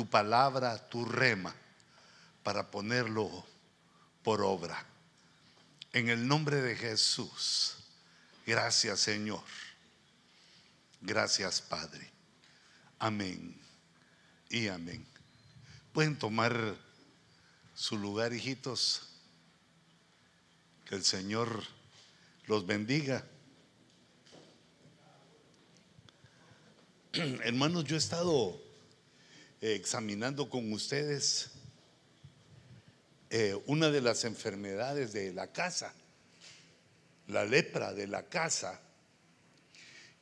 tu palabra, tu rema, para ponerlo por obra. En el nombre de Jesús. Gracias Señor. Gracias Padre. Amén y amén. Pueden tomar su lugar, hijitos. Que el Señor los bendiga. Hermanos, yo he estado examinando con ustedes eh, una de las enfermedades de la casa, la lepra de la casa,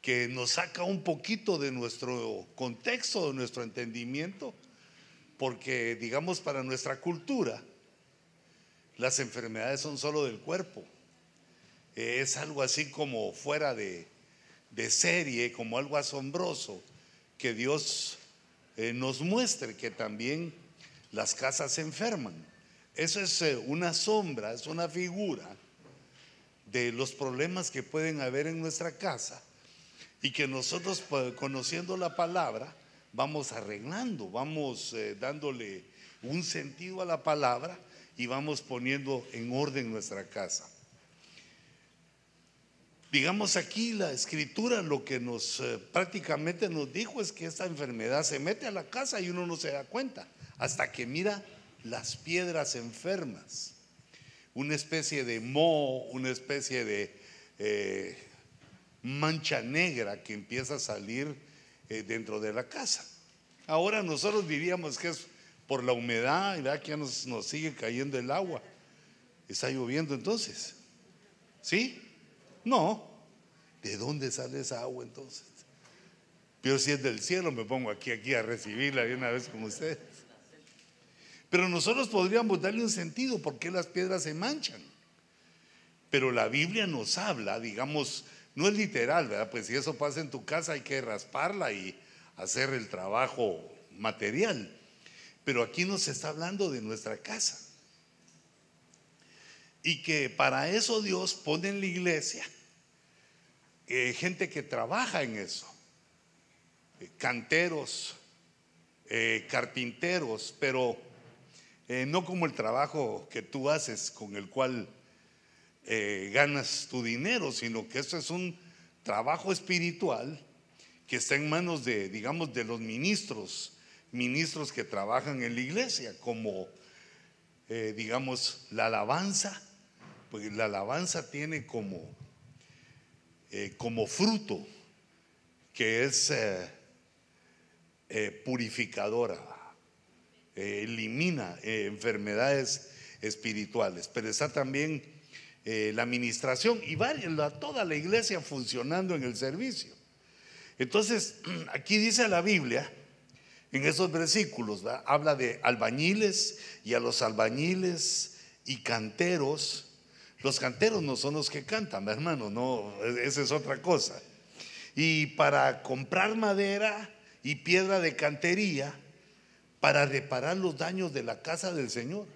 que nos saca un poquito de nuestro contexto, de nuestro entendimiento, porque digamos para nuestra cultura, las enfermedades son solo del cuerpo. Eh, es algo así como fuera de, serie, como algo asombroso, que Dios eh, nos muestre que también las casas se enferman. Eso es eh, una sombra, es una figura de los problemas que pueden haber en nuestra casa y que nosotros pues, conociendo la palabra vamos arreglando, vamos eh, dándole un sentido a la palabra y vamos poniendo en orden nuestra casa. Digamos aquí la escritura lo que nos eh, prácticamente nos dijo es que esta enfermedad se mete a la casa y uno no se da cuenta hasta que mira las piedras enfermas, una especie de moho, una especie de eh, mancha negra que empieza a salir eh, dentro de la casa. Ahora nosotros diríamos que es por la humedad, y que ya nos, nos sigue cayendo el agua. Está lloviendo entonces. ¿Sí? No. ¿De dónde sale esa agua entonces? Pero si es del cielo, me pongo aquí, aquí a recibirla de una vez con ustedes. Pero nosotros podríamos darle un sentido por qué las piedras se manchan. Pero la Biblia nos habla, digamos, no es literal, ¿verdad? Pues si eso pasa en tu casa hay que rasparla y hacer el trabajo material. Pero aquí nos está hablando de nuestra casa. Y que para eso Dios pone en la iglesia eh, gente que trabaja en eso. Eh, canteros, eh, carpinteros, pero no como el trabajo que tú haces con el cual ganas tu dinero, sino que esto es un trabajo espiritual que está en manos de, digamos, de los ministros, ministros que trabajan en la iglesia, como, digamos, la alabanza, pues la alabanza tiene como, como fruto que es purificadora eh, elimina eh, enfermedades espirituales, pero está también eh, la administración y toda la iglesia funcionando en el servicio. Entonces, aquí dice la Biblia, en esos versículos, habla de albañiles y a los albañiles y canteros. Los canteros no son los que cantan, hermano, no, esa es otra cosa. Y para comprar madera y piedra de cantería, para reparar los daños de la casa del Señor.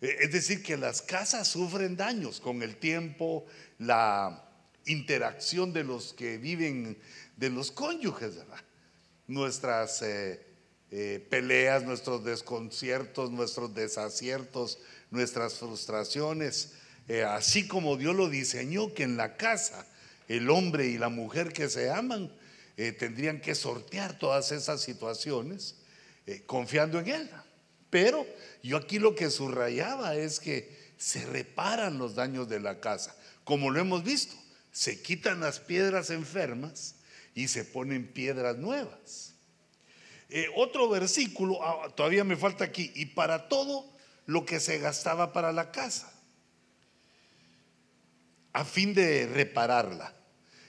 Eh, es decir, que las casas sufren daños con el tiempo, la interacción de los que viven, de los cónyuges, Nuestras eh, eh, peleas, nuestros desconciertos, nuestros desaciertos, nuestras frustraciones, así como Dios lo diseñó, que en la casa el hombre y la mujer que se aman tendrían que sortear todas esas situaciones eh, confiando en Él. Pero yo aquí lo que subrayaba es que se reparan los daños de la casa, como lo hemos visto. Se quitan las piedras enfermas y se ponen piedras nuevas. Eh, otro versículo, ah, todavía me falta aquí, y para todo lo que se gastaba para la casa, a fin de repararla.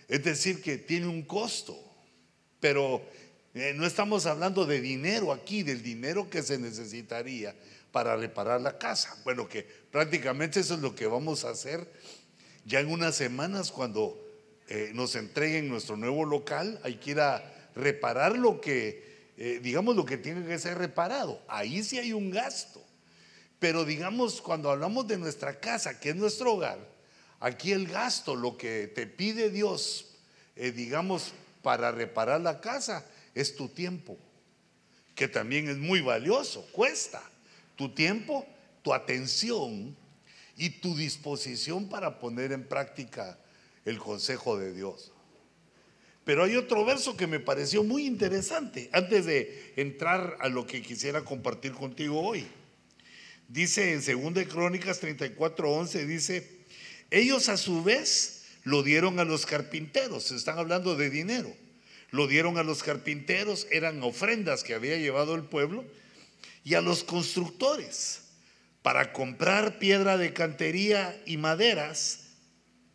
Es decir, que tiene un costo, pero eh, no estamos hablando de dinero aquí, del dinero que se necesitaría para reparar la casa. Bueno, que prácticamente eso es lo que vamos a hacer ya en unas semanas cuando eh, nos entreguen nuestro nuevo local. Hay que ir a reparar lo que, eh, digamos, lo que tiene que ser reparado. Ahí sí hay un gasto. Pero digamos, cuando hablamos de nuestra casa, que es nuestro hogar, aquí el gasto, lo que te pide Dios, digamos, para reparar la casa, es tu tiempo que también es muy valioso, cuesta tu tiempo, tu atención y tu disposición para poner en práctica el consejo de Dios. Pero hay otro verso que me pareció muy interesante antes de entrar a lo que quisiera compartir contigo hoy. Dice en 2 Crónicas 34:11 dice, ellos a su vez lo dieron a los carpinteros, están hablando de dinero. Lo dieron a los carpinteros, eran ofrendas que había llevado el pueblo, y a los constructores para comprar piedra de cantería y maderas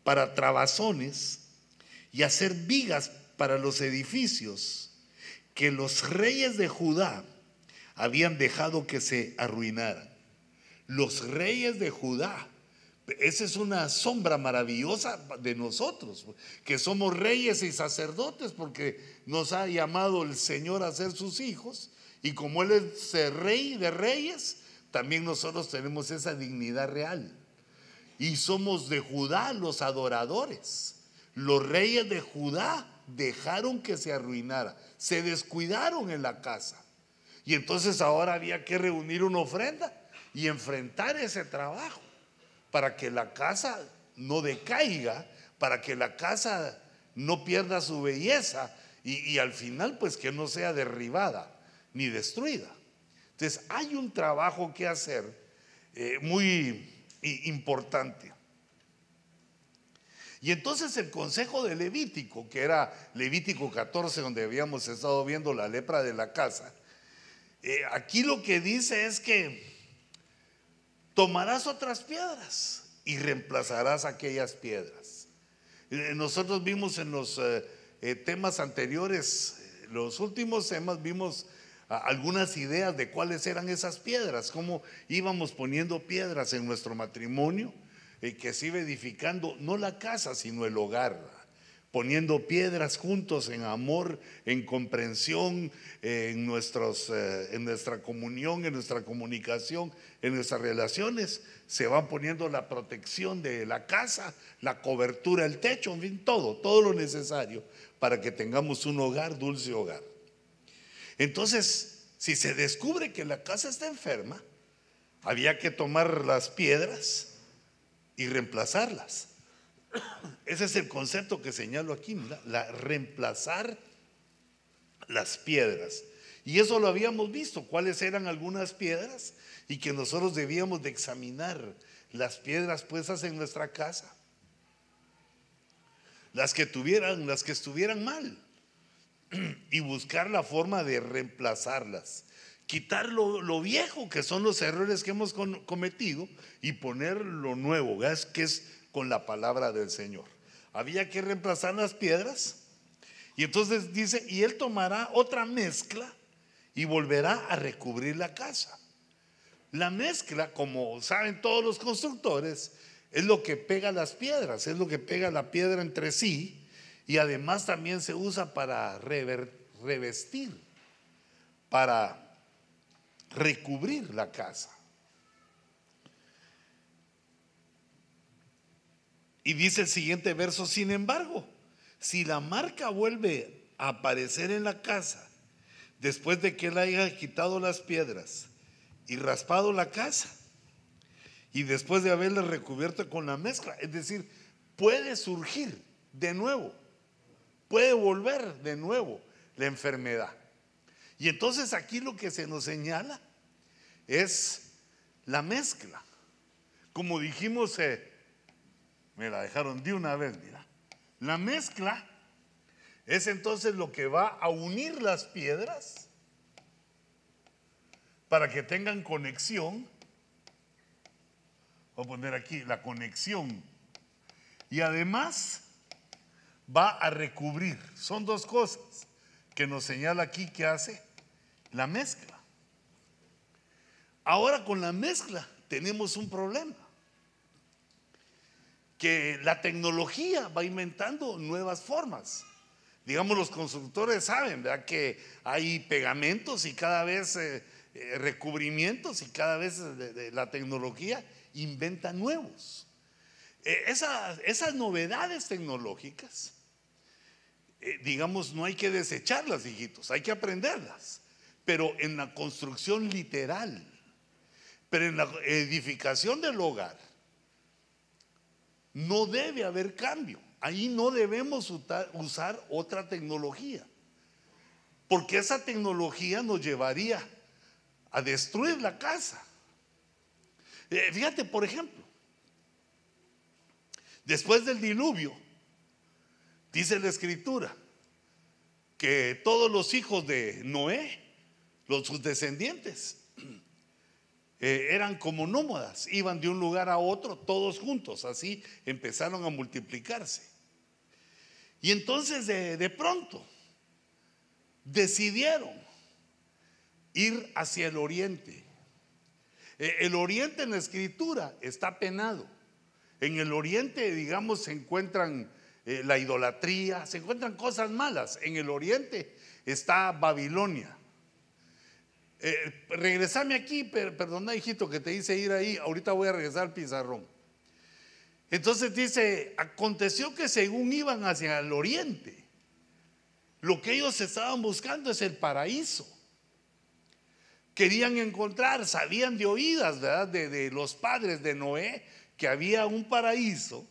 para trabazones y hacer vigas para los edificios que los reyes de Judá habían dejado que se arruinaran. Los reyes de Judá. Esa es una sombra maravillosa de nosotros, que somos reyes y sacerdotes porque nos ha llamado el Señor a ser sus hijos y como Él es rey de reyes, también nosotros tenemos esa dignidad real. Y somos de Judá los adoradores. Los reyes de Judá dejaron que se arruinara, se descuidaron en la casa. Y entonces ahora había que reunir una ofrenda y enfrentar ese trabajo para que la casa no decaiga, para que la casa no pierda su belleza y, al final pues que no sea derribada ni destruida. Entonces hay un trabajo que hacer eh, muy importante. Y entonces el consejo de Levítico, que era Levítico 14, donde habíamos estado viendo la lepra de la casa, eh, aquí lo que dice es que tomarás otras piedras y reemplazarás aquellas piedras. Eh, nosotros vimos en los eh, temas anteriores, los últimos temas, vimos algunas ideas de cuáles eran esas piedras, cómo íbamos poniendo piedras en nuestro matrimonio que se iba edificando no la casa, sino el hogar, poniendo piedras juntos en amor, en comprensión, en, nuestros, eh, en nuestra comunión, en nuestra comunicación, en nuestras relaciones. Se va poniendo la protección de la casa, la cobertura, el techo, en fin, todo, todo lo necesario para que tengamos un hogar, dulce hogar. Entonces, si se descubre que la casa está enferma, había que tomar las piedras, y reemplazarlas. Ese es el concepto que señalo aquí, la reemplazar las piedras. Y eso lo habíamos visto, cuáles eran algunas piedras y que nosotros debíamos de examinar. Las piedras puestas en nuestra casa. Las que tuvieran, las que estuvieran mal. Y buscar la forma de reemplazarlas. Quitar lo, viejo, que son los errores que hemos cometido, y poner lo nuevo, que es con la palabra del Señor. Había que reemplazar las piedras, y entonces dice, y él tomará otra mezcla y volverá a recubrir la casa. La mezcla, como saben todos los constructores, es lo que pega las piedras, es lo que pega la piedra entre sí, y además también se usa para revestir, para recubrir la casa. Y dice el siguiente verso, sin embargo, si la marca vuelve a aparecer en la casa, después de que él haya quitado las piedras y raspado la casa, y después de haberla recubierto con la mezcla, es decir, puede surgir de nuevo, puede volver de nuevo la enfermedad. Y entonces aquí lo que se nos señala es la mezcla. Como dijimos, eh, me la dejaron de una vez, mira. La mezcla es entonces lo que va a unir las piedras para que tengan conexión. Voy a poner aquí la conexión. Y además va a recubrir. Son dos cosas que nos señala aquí que hace la mezcla. Ahora con la mezcla tenemos un problema. Que la tecnología va inventando nuevas formas. Digamos, los constructores saben ¿verdad? que hay pegamentos y cada vez eh, eh, recubrimientos y cada vez la tecnología inventa nuevos. Eh, esas, novedades tecnológicas, digamos, no hay que desecharlas, hijitos, hay que aprenderlas. pero en la construcción literal, pero en la edificación del hogar, no debe haber cambio. Ahí no debemos usar otra tecnología, porque esa tecnología nos llevaría a destruir la casa. Eh, fíjate, por ejemplo, después del diluvio, dice la escritura, que todos los hijos de Noé, los sus descendientes, eh, eran como nómadas, iban de un lugar a otro todos juntos, así empezaron a multiplicarse. Y entonces de, pronto decidieron ir hacia el oriente. Eh, el oriente en la escritura está penado. En el oriente, digamos, se encuentran eh, la idolatría, se encuentran cosas malas. En el oriente está Babilonia. Eh, regresame aquí, perdona hijito que te hice ir ahí, ahorita voy a regresar al pizarrón. Entonces dice, aconteció que según iban hacia el oriente, lo que ellos estaban buscando es el paraíso. Querían encontrar, sabían de oídas, ¿verdad? De, de los padres de Noé, que había un paraíso.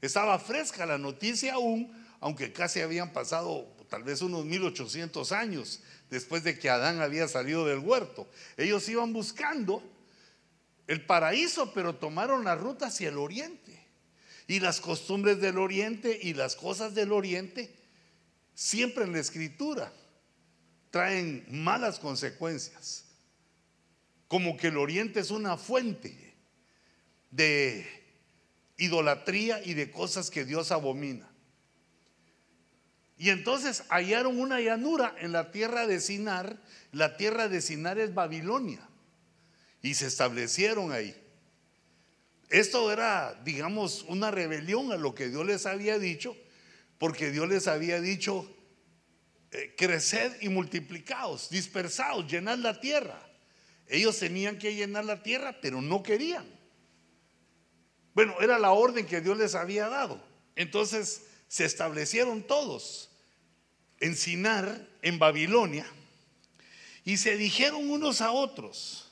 Estaba fresca la noticia aún, aunque casi habían pasado tal vez unos 1800 años después de que Adán había salido del huerto. Ellos iban buscando el paraíso, pero tomaron la ruta hacia el oriente. Y las costumbres del oriente y las cosas del oriente, siempre en la escritura, traen malas consecuencias. Como que el oriente es una fuente de idolatría y de cosas que Dios abomina. Y entonces hallaron una llanura en la tierra de Sinar. La tierra de Sinar es Babilonia. Y se establecieron ahí. Esto era, digamos, una rebelión a lo que Dios les había dicho, porque Dios les había dicho, eh, creced y multiplicaos, dispersaos, llenad la tierra. Ellos tenían que llenar la tierra, pero no querían. Bueno, era la orden que Dios les había dado. Entonces se establecieron todos en Sinar, en Babilonia, y se dijeron unos a otros,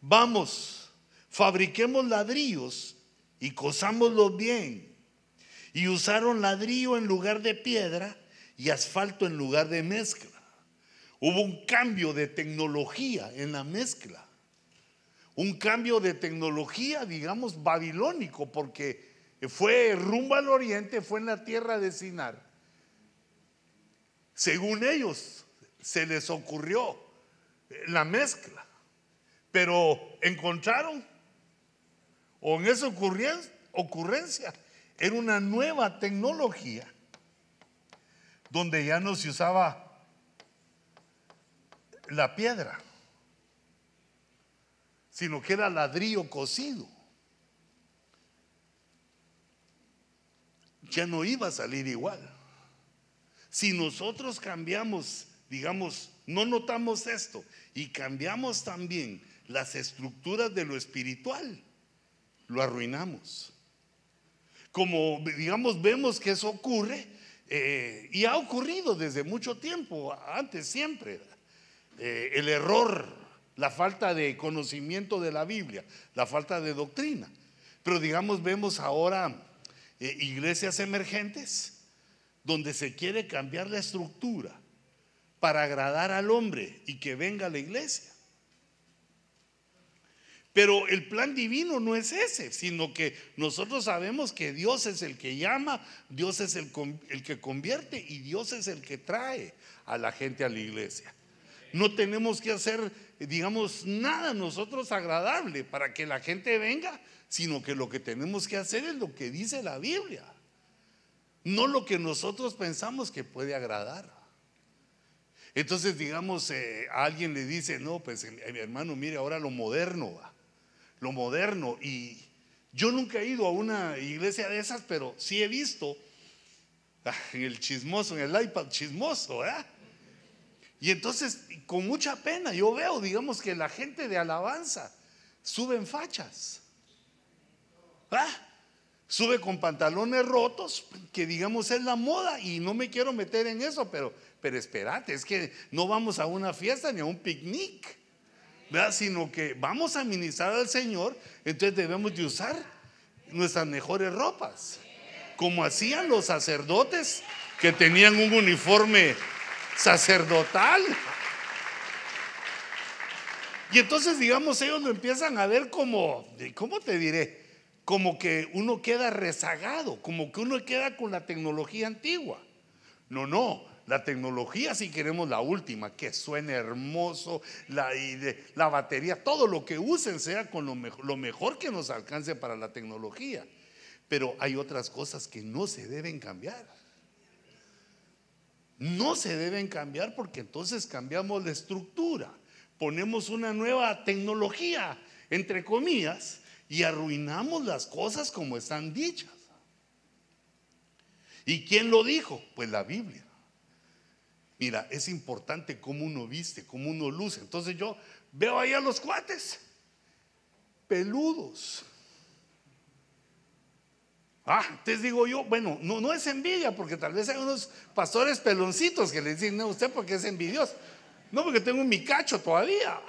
vamos, fabriquemos ladrillos y cosámoslos bien. Y usaron ladrillo en lugar de piedra y asfalto en lugar de mezcla. Hubo un cambio de tecnología en la mezcla. Un cambio de tecnología, digamos, babilónico, porque fue rumbo al oriente, fue en la tierra de Sinar según ellos, se les ocurrió la mezcla, pero encontraron, o en esa ocurrencia, era una nueva tecnología donde ya no se usaba la piedra, sino que era ladrillo cocido. Ya no iba a salir igual. Si nosotros cambiamos, digamos, no notamos esto y cambiamos también las estructuras de lo espiritual, lo arruinamos. Como, digamos, vemos que eso ocurre eh, y ha ocurrido desde mucho tiempo, antes siempre. Eh, el error, la falta de conocimiento de la Biblia, la falta de doctrina. Pero digamos, vemos ahora eh, iglesias emergentes donde se quiere cambiar la estructura para agradar al hombre y que venga a la iglesia. Pero el plan divino no es ese, sino que nosotros sabemos que Dios es el que llama, Dios es el, el, que convierte y Dios es el que trae a la gente a la iglesia. No tenemos que hacer, digamos, nada nosotros agradable para que la gente venga, sino que lo que tenemos que hacer es lo que dice la Biblia no lo que nosotros pensamos que puede agradar. Entonces, digamos, eh, a alguien le dice, no, pues mi hermano, mire ahora lo moderno, lo moderno. Y yo nunca he ido a una iglesia de esas, pero sí he visto ah, en el chismoso, en el iPad chismoso, ¿verdad? Y entonces, con mucha pena, yo veo, digamos, que la gente de alabanza suben fachas. ¿Ah? Sube con pantalones rotos, que digamos es la moda y no me quiero meter en eso, pero, pero espérate, es que no vamos a una fiesta ni a un picnic, ¿verdad? sino que vamos a ministrar al Señor, entonces debemos de usar nuestras mejores ropas, como hacían los sacerdotes que tenían un uniforme sacerdotal. Y entonces, digamos, ellos lo empiezan a ver como, ¿cómo te diré? Como que uno queda rezagado, como que uno queda con la tecnología antigua. No, no, la tecnología si queremos la última, que suene hermoso, la, la batería, todo lo que usen sea con lo lo mejor que nos alcance para la tecnología. Pero hay otras cosas que no se deben cambiar. No se deben cambiar porque entonces cambiamos la estructura ponemos una nueva tecnología, entre comillas, y arruinamos las cosas como están dichas. ¿Y quién lo dijo? Pues la Biblia. Mira, es importante cómo uno viste, cómo uno luce. Entonces yo veo ahí a los cuates, peludos. Ah, entonces digo yo, bueno, no, no es envidia, porque tal vez hay unos pastores peloncitos que le dicen, no, usted porque es envidioso. No, porque tengo mi cacho todavía.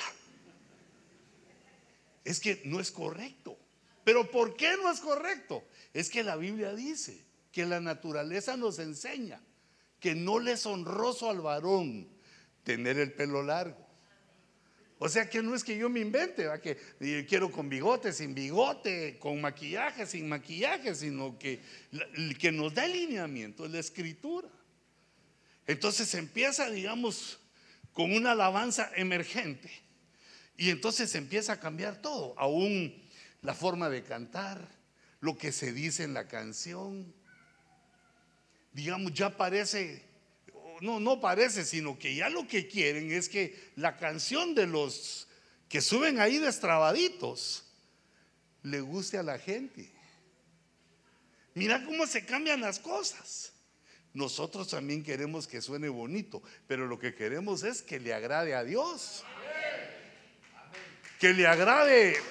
Es que no es correcto. Pero ¿por qué no es correcto? Es que la Biblia dice que la naturaleza nos enseña que no le es honroso al varón tener el pelo largo. O sea que no es que yo me invente, que quiero con bigote, sin bigote, con maquillaje, sin maquillaje, sino que, que nos da alineamiento es la escritura. Entonces empieza, digamos, con una alabanza emergente. Y entonces empieza a cambiar todo, aún la forma de cantar, lo que se dice en la canción. Digamos, ya parece, no, no parece, sino que ya lo que quieren es que la canción de los que suben ahí destrabaditos le guste a la gente. Mira cómo se cambian las cosas. Nosotros también queremos que suene bonito, pero lo que queremos es que le agrade a Dios. Que le agrade.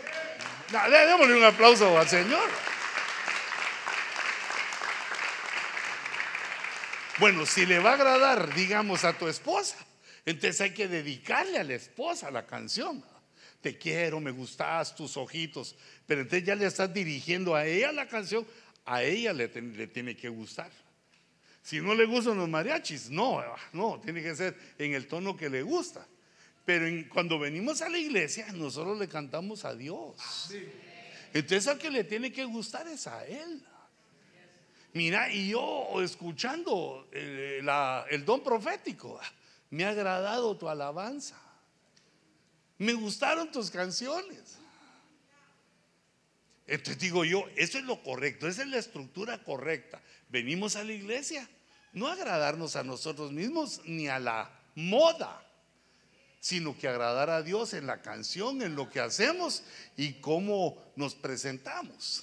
Démosle un aplauso al Señor. Bueno, si le va a agradar, digamos, a tu esposa, entonces hay que dedicarle a la esposa la canción. Te quiero, me gustas, tus ojitos. Pero entonces ya le estás dirigiendo a ella la canción, a ella le, le tiene que gustar. Si no le gustan los mariachis, no, no, tiene que ser en el tono que le gusta. Pero cuando venimos a la iglesia, nosotros le cantamos a Dios. Entonces al que le tiene que gustar es a Él. Mira, y yo escuchando eh, el don profético, me ha agradado tu alabanza. Me gustaron tus canciones. Entonces digo yo, eso es lo correcto, esa es la estructura correcta. Venimos a la iglesia, no agradarnos a nosotros mismos ni a la moda, sino que agradar a Dios en la canción, en lo que hacemos y cómo nos presentamos.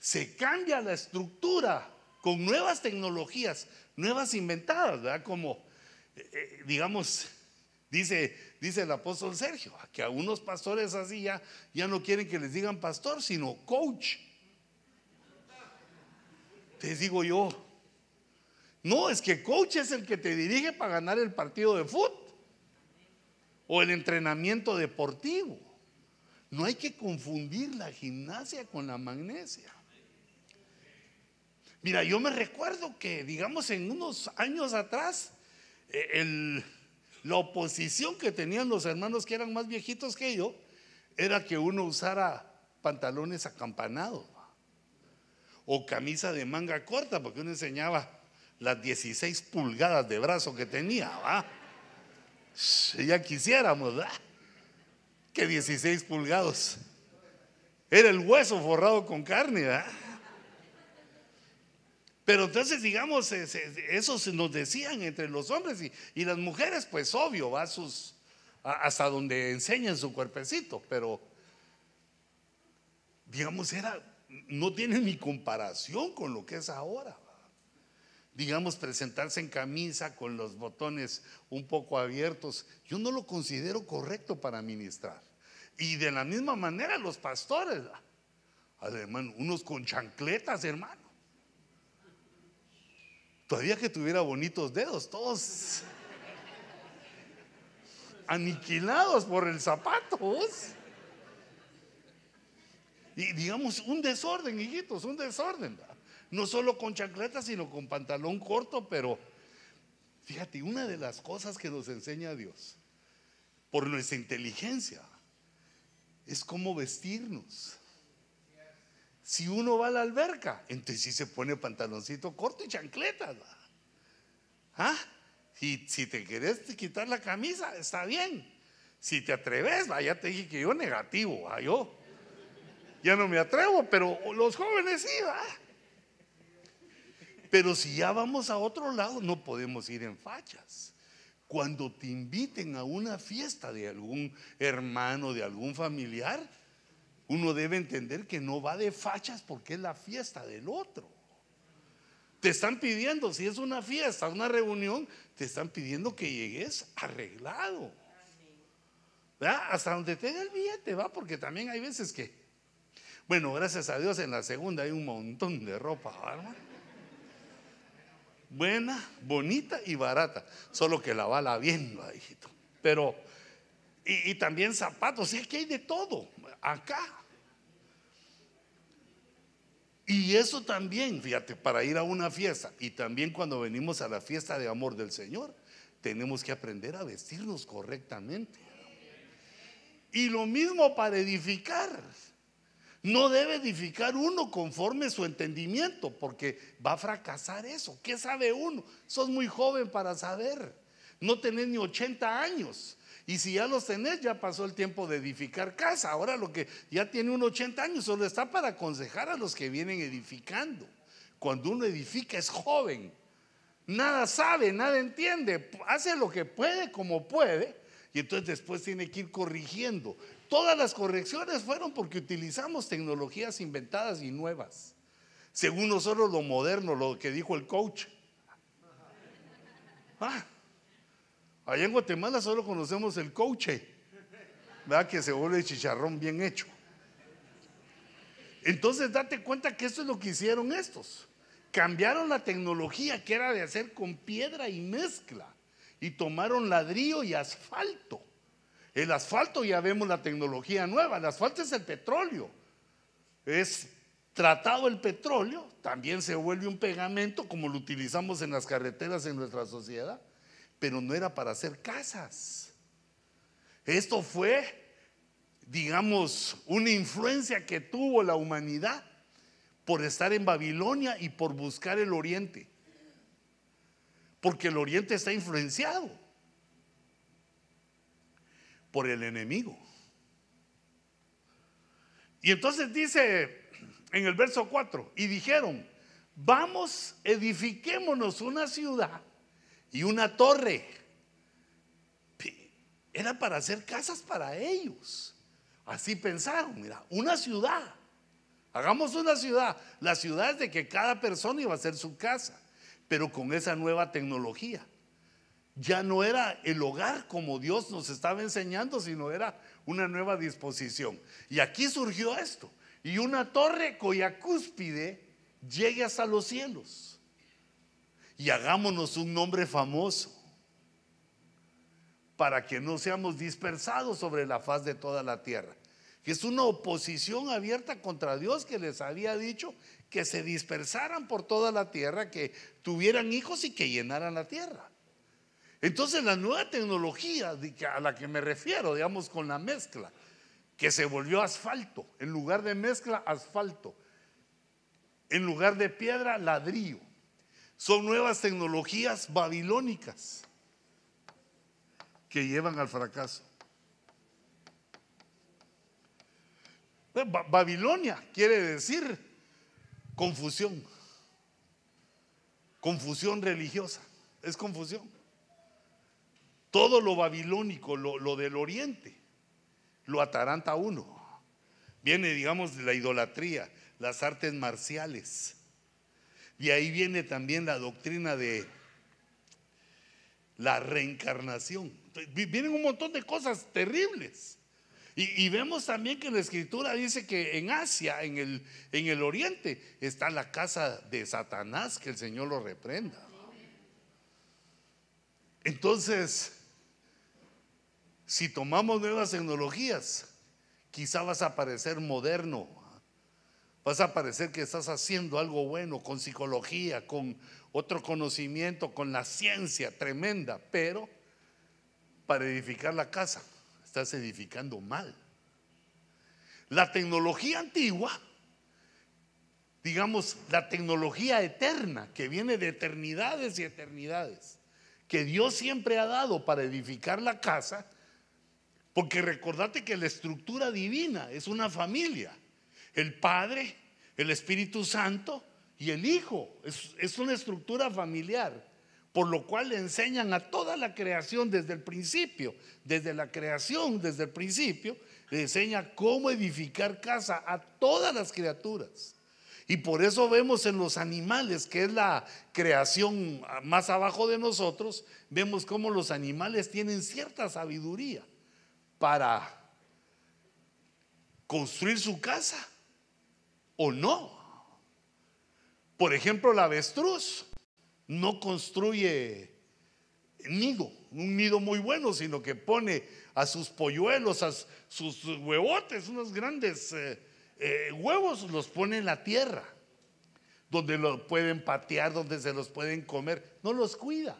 Se cambia la estructura con nuevas tecnologías, nuevas inventadas, ¿verdad? Como, eh, eh, digamos, dice, dice el apóstol Sergio, que a unos pastores así ya, ya no quieren que les digan pastor, sino coach. Te digo yo, no, es que coach es el que te dirige para ganar el partido de fútbol o el entrenamiento deportivo. No hay que confundir la gimnasia con la magnesia. Mira, yo me recuerdo que, digamos, en unos años atrás, eh, la oposición que tenían los hermanos que eran más viejitos que yo era que uno usara pantalones acampanados o camisa de manga corta, porque uno enseñaba las 16 pulgadas de brazo que tenía, ¿va? Ya quisiéramos. Que 16 pulgadas. Era el hueso forrado con carne, ¿verdad? Pero entonces, digamos, eso se nos decían entre los hombres y, las mujeres, pues obvio, va sus, hasta donde enseñan su cuerpecito, pero digamos, era, no tiene ni comparación con lo que es ahora digamos, presentarse en camisa con los botones un poco abiertos, yo no lo considero correcto para ministrar. Y de la misma manera los pastores. hermano, unos con chancletas, hermano. Todavía que tuviera bonitos dedos, todos aniquilados por el zapato. Y digamos, un desorden, hijitos, un desorden. No solo con chancletas, sino con pantalón corto, pero fíjate, una de las cosas que nos enseña Dios, por nuestra inteligencia, es cómo vestirnos. Si uno va a la alberca, entonces sí se pone pantaloncito corto y chancletas. ¿Ah? Y si te querés quitar la camisa, está bien. Si te atreves, ya te dije que yo negativo, yo ya no me atrevo, pero los jóvenes sí, ¿va? Pero si ya vamos a otro lado, no podemos ir en fachas. Cuando te inviten a una fiesta de algún hermano, de algún familiar, uno debe entender que no va de fachas porque es la fiesta del otro. Te están pidiendo, si es una fiesta, una reunión, te están pidiendo que llegues arreglado. Hasta donde tenga el billete, va, porque también hay veces que, bueno, gracias a Dios en la segunda hay un montón de ropa, ¿verdad? Buena, bonita y barata, solo que la bala bien, hijito. Pero, y, y también zapatos, sí, aquí hay de todo, acá. Y eso también, fíjate, para ir a una fiesta y también cuando venimos a la fiesta de amor del Señor, tenemos que aprender a vestirnos correctamente. Y lo mismo para edificar. No debe edificar uno conforme su entendimiento, porque va a fracasar eso. ¿Qué sabe uno? Sos muy joven para saber. No tenés ni 80 años. Y si ya los tenés, ya pasó el tiempo de edificar casa. Ahora lo que ya tiene un 80 años solo está para aconsejar a los que vienen edificando. Cuando uno edifica es joven. Nada sabe, nada entiende. Hace lo que puede como puede. Y entonces después tiene que ir corrigiendo. Todas las correcciones fueron porque utilizamos tecnologías inventadas y nuevas. Según nosotros lo moderno, lo que dijo el coach. Ah, Allá en Guatemala solo conocemos el coche, ¿verdad? Que se vuelve chicharrón bien hecho. Entonces date cuenta que esto es lo que hicieron estos. Cambiaron la tecnología que era de hacer con piedra y mezcla y tomaron ladrillo y asfalto. El asfalto ya vemos la tecnología nueva. El asfalto es el petróleo. Es tratado el petróleo, también se vuelve un pegamento como lo utilizamos en las carreteras en nuestra sociedad pero no era para hacer casas. Esto fue, digamos, una influencia que tuvo la humanidad por estar en Babilonia y por buscar el oriente. Porque el oriente está influenciado por el enemigo. Y entonces dice en el verso 4, y dijeron, vamos, edifiquémonos una ciudad y una torre. Era para hacer casas para ellos. Así pensaron, mira, una ciudad. Hagamos una ciudad. La ciudad es de que cada persona iba a hacer su casa, pero con esa nueva tecnología. Ya no era el hogar como Dios nos estaba enseñando, sino era una nueva disposición. Y aquí surgió esto. Y una torre cuya cúspide llegue hasta los cielos y hagámonos un nombre famoso para que no seamos dispersados sobre la faz de toda la tierra. Que es una oposición abierta contra Dios que les había dicho que se dispersaran por toda la tierra, que tuvieran hijos y que llenaran la tierra. Entonces la nueva tecnología a la que me refiero, digamos, con la mezcla, que se volvió asfalto, en lugar de mezcla, asfalto, en lugar de piedra, ladrillo. Son nuevas tecnologías babilónicas que llevan al fracaso. Babilonia quiere decir confusión, confusión religiosa, es confusión. Todo lo babilónico, lo, lo del oriente, lo ataranta uno. Viene, digamos, la idolatría, las artes marciales y ahí viene también la doctrina de la reencarnación. Vienen un montón de cosas terribles. Y, vemos también que la escritura dice que en Asia, en el, en el oriente, está la casa de Satanás, que el Señor lo reprenda. Entonces, si tomamos nuevas tecnologías, quizá vas a parecer moderno, vas a parecer que estás haciendo algo bueno con psicología, con otro conocimiento, con la ciencia tremenda, pero para edificar la casa estás edificando mal. La tecnología antigua, digamos, la tecnología eterna, que viene de eternidades y eternidades, que Dios siempre ha dado para edificar la casa, porque recordate que la estructura divina es una familia. El Padre, el Espíritu Santo y el Hijo. Es, es, una estructura familiar. Por lo cual le enseñan a toda la creación desde el principio. Desde la creación, desde el principio, le enseña cómo edificar casa a todas las criaturas. Y por eso vemos en los animales, que es la creación más abajo de nosotros, vemos cómo los animales tienen cierta sabiduría para construir su casa o no. Por ejemplo, la avestruz no construye nido, un nido muy bueno, sino que pone a sus polluelos, a sus huevotes, unos grandes... Eh, eh, huevos los pone en la tierra, donde los pueden patear, donde se los pueden comer, no los cuida.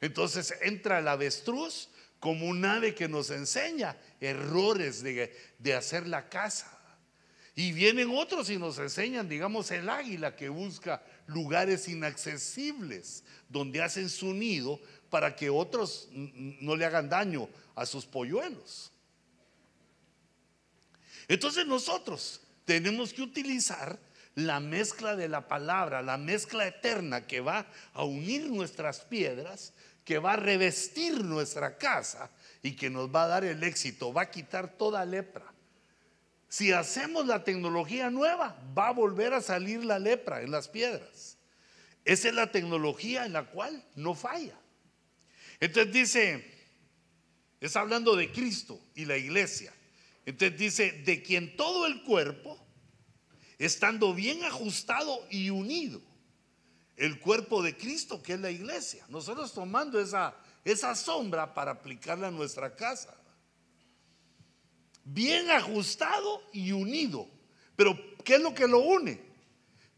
Entonces entra el avestruz como un ave que nos enseña errores de, de hacer la casa. Y vienen otros y nos enseñan, digamos, el águila que busca lugares inaccesibles donde hacen su nido para que otros no le hagan daño a sus polluelos. Entonces nosotros tenemos que utilizar la mezcla de la palabra, la mezcla eterna que va a unir nuestras piedras, que va a revestir nuestra casa y que nos va a dar el éxito, va a quitar toda lepra. Si hacemos la tecnología nueva, va a volver a salir la lepra en las piedras. Esa es la tecnología en la cual no falla. Entonces dice, es hablando de Cristo y la iglesia. Entonces dice, de quien todo el cuerpo, estando bien ajustado y unido, el cuerpo de Cristo, que es la iglesia. Nosotros tomando esa, esa sombra para aplicarla a nuestra casa. Bien ajustado y unido. Pero, ¿qué es lo que lo une?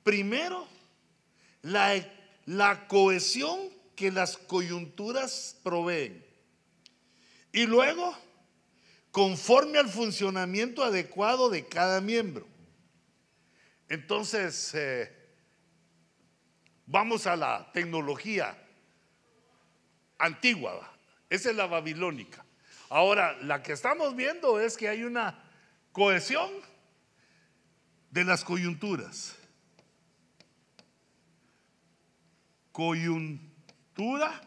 Primero, la, la cohesión que las coyunturas proveen. Y luego, conforme al funcionamiento adecuado de cada miembro. Entonces, eh, vamos a la tecnología antigua, esa es la babilónica. Ahora, la que estamos viendo es que hay una cohesión de las coyunturas. Coyuntura.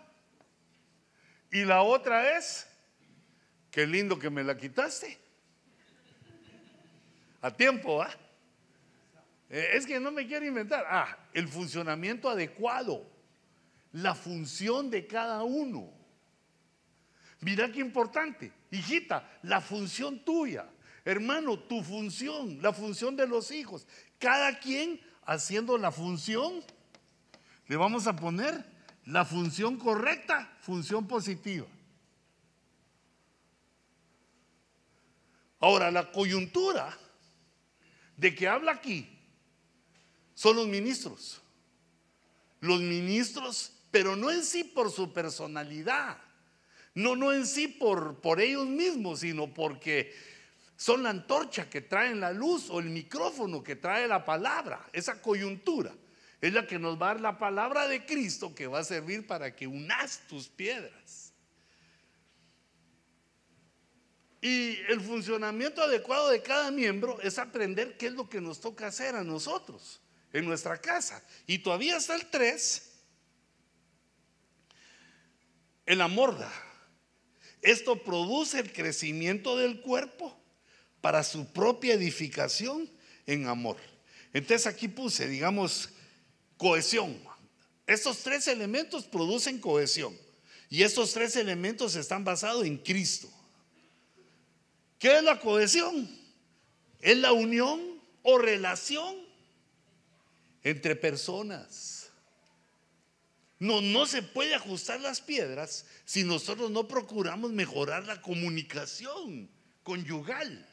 Y la otra es Qué lindo que me la quitaste. A tiempo, ¿ah? Es que no me quiero inventar. Ah, el funcionamiento adecuado. La función de cada uno. Mira qué importante. Hijita, la función tuya. Hermano, tu función, la función de los hijos. Cada quien haciendo la función. Le vamos a poner la función correcta, función positiva. Ahora, la coyuntura de que habla aquí son los ministros. Los ministros, pero no en sí por su personalidad, no, no en sí por, por ellos mismos, sino porque son la antorcha que traen la luz o el micrófono que trae la palabra. Esa coyuntura es la que nos va a dar la palabra de Cristo que va a servir para que unas tus piedras. Y el funcionamiento adecuado de cada miembro es aprender qué es lo que nos toca hacer a nosotros en nuestra casa. Y todavía está el 3, el amor. Esto produce el crecimiento del cuerpo para su propia edificación en amor. Entonces aquí puse, digamos, cohesión. Estos tres elementos producen cohesión. Y estos tres elementos están basados en Cristo. ¿Qué es la cohesión? Es la unión o relación entre personas. No, no se puede ajustar las piedras si nosotros no procuramos mejorar la comunicación conyugal.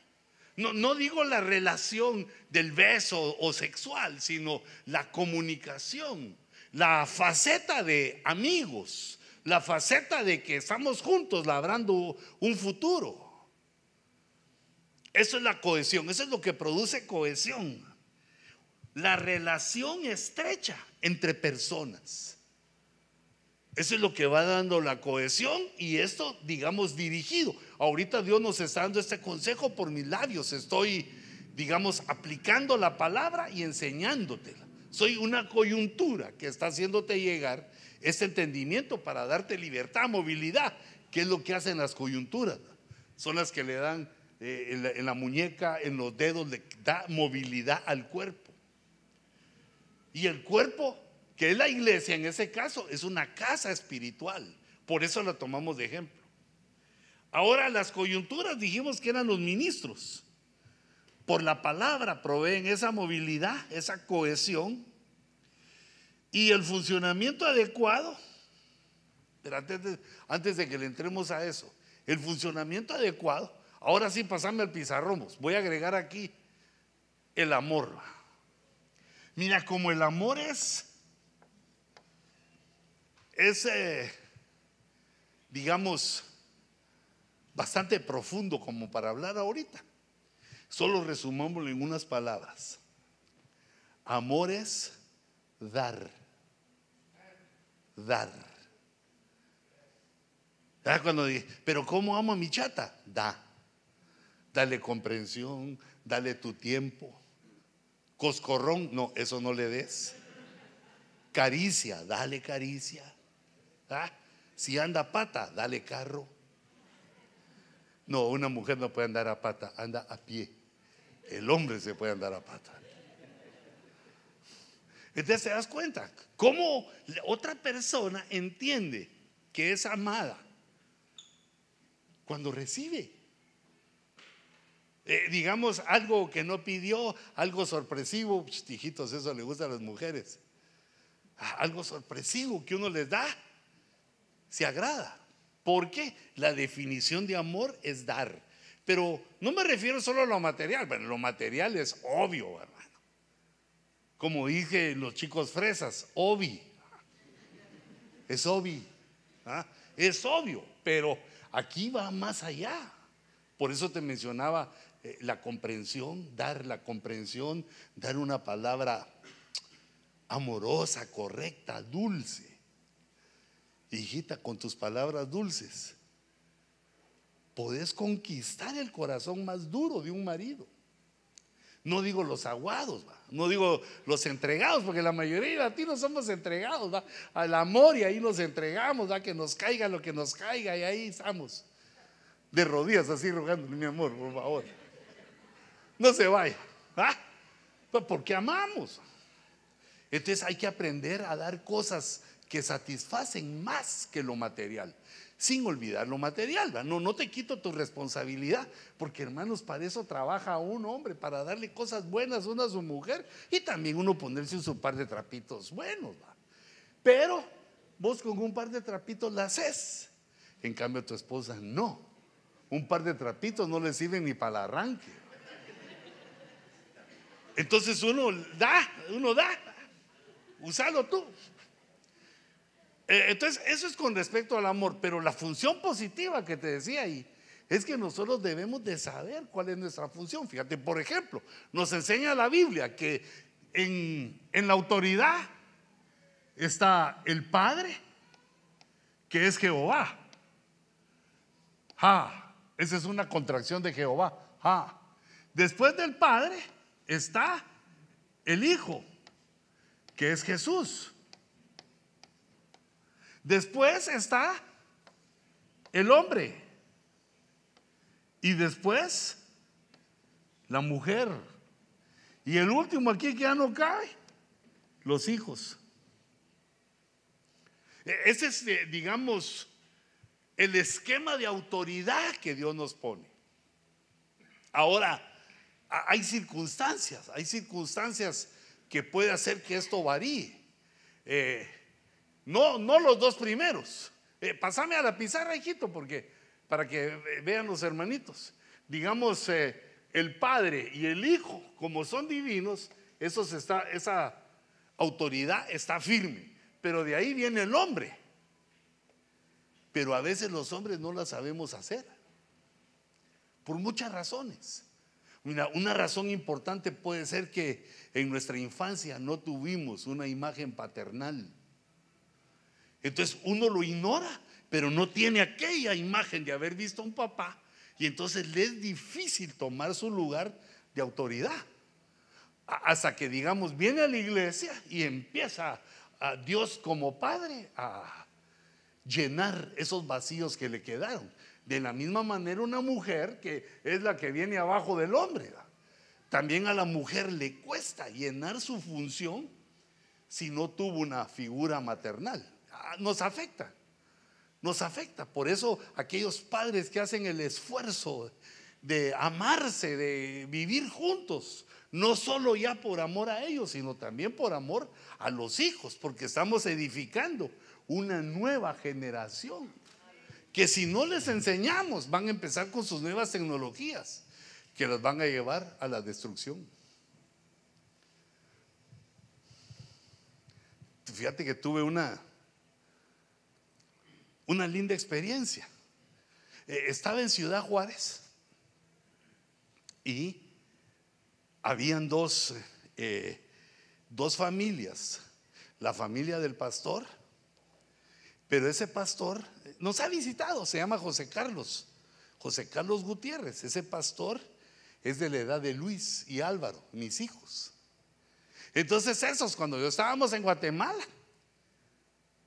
No, no digo la relación del beso o sexual, sino la comunicación, la faceta de amigos, la faceta de que estamos juntos labrando un futuro. Eso es la cohesión, eso es lo que produce cohesión. La relación estrecha entre personas. Eso es lo que va dando la cohesión y esto, digamos, dirigido. Ahorita Dios nos está dando este consejo por mis labios. Estoy, digamos, aplicando la palabra y enseñándotela. Soy una coyuntura que está haciéndote llegar este entendimiento para darte libertad, movilidad, que es lo que hacen las coyunturas. Son las que le dan eh, en, la, muñeca, en los dedos, le da movilidad al cuerpo. Y el cuerpo, que es la iglesia en ese caso, es una casa espiritual. Por eso la tomamos de ejemplo. Ahora las coyunturas dijimos que eran los ministros. Por la palabra proveen esa movilidad, esa cohesión y el funcionamiento adecuado. Pero antes de, que le entremos a eso, el funcionamiento adecuado Ahora sí, pasame al pizarrón. Voy a agregar aquí el amor. Mira, como el amor es, es, eh, digamos, bastante profundo como para hablar ahorita. Solo resumámoslo en unas palabras. Amor es dar. Dar. Cuando dije, pero ¿cómo amo a mi chata? Da dale comprensión, dale tu tiempo. Coscorrón, no, eso no le des. Caricia, dale caricia. ¿Ah? Si anda pata, dale carro. No, una mujer no puede andar a pata, anda a pie. El hombre se puede andar a pata. Entonces te das cuenta cómo otra persona entiende que es amada cuando recibe. Eh, digamos, algo que no pidió, algo sorpresivo, hijitos, eso le gusta a las mujeres. Ah, algo sorpresivo que uno les da, se agrada. Porque la definición de amor es dar. Pero no me refiero solo a lo material, bueno, lo material es obvio, hermano. Como dije los chicos fresas, obvio. Es obvio. ¿ah? Es obvio, pero aquí va más allá. Por eso te mencionaba eh, la comprensión, dar la comprensión, dar una palabra amorosa, correcta, dulce. Hijita, con tus palabras dulces, podés conquistar el corazón más duro de un marido. No digo los aguados, no digo los entregados, porque la mayoría de latinos somos entregados al amor y ahí nos entregamos, ¿va? que nos caiga lo que nos caiga y ahí estamos de rodillas así rogándole mi amor, por favor no se vaya. ¿Ah? Pues porque amamos. Entonces hay que aprender a dar cosas que satisfacen más que lo material, sin olvidar lo material. No, no te quito tu responsabilidad, porque hermanos, para eso trabaja un hombre, para darle cosas buenas una a su mujer y también uno ponerse su par de trapitos buenos. Pero vos con un par de trapitos la haces, en cambio tu esposa no. Un par de trapitos no le sirven ni para el arranque. Entonces uno da, uno da, usalo tú. Eh, entonces, eso es con respecto al amor, pero la función positiva que te decía ahí es que nosotros debemos de saber cuál es nuestra función. Fíjate, por ejemplo, nos enseña la Biblia que en, en la autoridad está el Padre, que es Jehová. Ja, esa es una contracción de Jehová. Ja. Después del Padre está el Hijo, que es Jesús. Después está el hombre. Y después la mujer. Y el último aquí que ya no cae, los hijos. E, ese es, eh, digamos, el esquema de autoridad que Dios nos pone. Ahora, hay circunstancias, hay circunstancias que puede hacer que esto varíe. Eh, no, no los dos primeros. Eh, pasame a la pizarra, hijito, porque para que vean los hermanitos. Digamos, eh, el Padre y el Hijo, como son divinos, esa autoridad está firme. Pero de ahí viene el hombre. Pero a veces los hombres no la sabemos hacer. Por muchas razones. una razón importante puede ser que en nuestra infancia no tuvimos una imagen paternal. Entonces uno lo ignora, pero no tiene aquella imagen de haber visto a un papá y entonces le es difícil tomar su lugar de autoridad. Hasta que, digamos, viene a la iglesia y empieza a Dios como Padre a llenar esos vacíos que le quedaron. De la misma manera una mujer que es la que viene abajo del hombre. También a la mujer le cuesta llenar su función si no tuvo una figura maternal. Ah, nos afecta, nos afecta. Por eso aquellos padres que hacen el esfuerzo de amarse, de vivir juntos, no solo ya por amor a ellos, sino también por amor a los hijos, porque estamos edificando una nueva generación que si no les enseñamos van a empezar con sus nuevas tecnologías que los van a llevar a la destrucción. Fíjate que tuve una una linda experiencia. Eh, estaba en Ciudad Juárez y habían dos, eh, dos familias. La familia del pastor, pero ese pastor nos ha visitado, se llama José Carlos, José Carlos Gutiérrez. Ese pastor es de la edad de Luis y Álvaro, mis hijos. Entonces esos, cuando yo estábamos en Guatemala,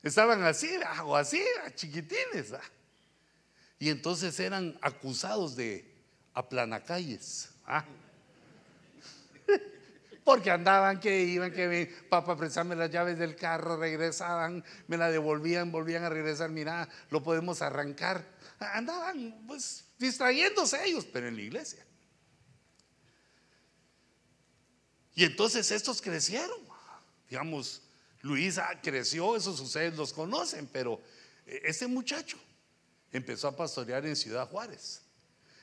Estaban así, o así, chiquitines. Y entonces eran acusados de aplanacalles. ¿ah? Porque andaban, que iban, que papá, prestarme las llaves del carro, regresaban, me la devolvían, volvían a regresar, mira, lo podemos arrancar. Andaban, pues, distrayéndose ellos, pero en la iglesia. Y entonces estos crecieron, digamos, Luisa creció, esos ustedes los conocen, pero eh, ese muchacho empezó a pastorear en Ciudad Juárez.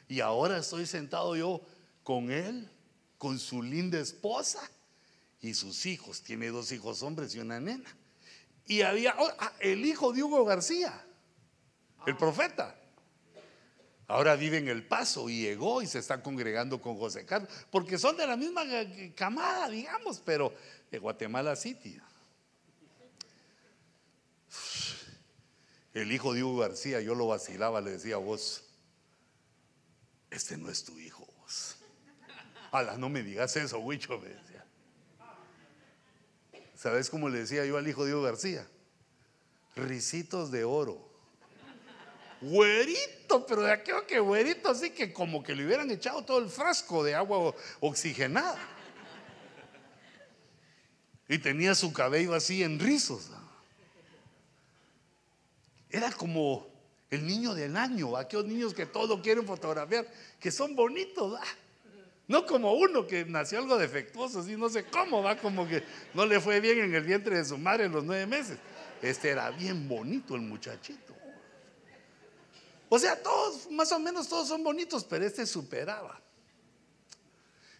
Y ahora estoy sentado yo con él, con su linda esposa y sus hijos. Tiene dos hijos hombres y una nena. Y había oh, ah, el hijo de Hugo García, el profeta. Ahora vive en El Paso y llegó y se está congregando con José Carlos, porque son de la misma camada, digamos, pero de Guatemala City. el hijo de Hugo García, yo lo vacilaba, le decía a vos, este no es tu hijo. No me digas eso, Huicho, me decía. ¿Sabes cómo le decía yo al hijo de Hugo García? Risitos de oro. Güerito, pero de aquello que güerito, así que como que le hubieran echado todo el frasco de agua oxigenada. Y tenía su cabello así en rizos. Era como el niño del año, aquellos niños que todo quieren fotografiar, que son bonitos, No como uno que nació algo defectuoso, así no sé cómo, va como que no le fue bien en el vientre de su madre en los nueve meses. Este era bien bonito el muchachito. O sea, todos, más o menos todos son bonitos, pero este superaba.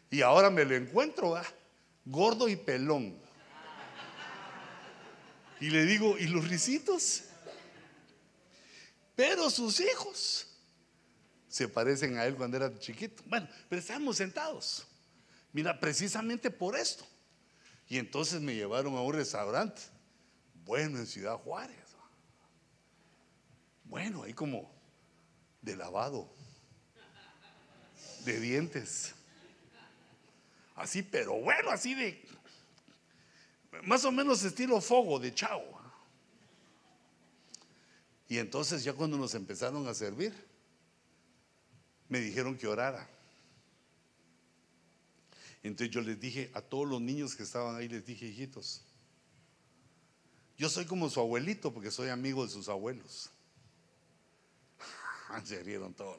Y ahora me lo encuentro, gordo y pelón. Y le digo, ¿y los risitos? Pero sus hijos se parecen a él cuando era chiquito. Bueno, pero estábamos sentados. Mira, precisamente por esto. Y entonces me llevaron a un restaurante, bueno, en Ciudad Juárez. Bueno, ahí como de lavado, de dientes. Así, pero bueno, así de, más o menos estilo fogo de chavo. Y entonces ya cuando nos empezaron a servir, me dijeron que orara. Entonces yo les dije a todos los niños que estaban ahí, les dije, hijitos, yo soy como su abuelito porque soy amigo de sus abuelos. Se rieron todos.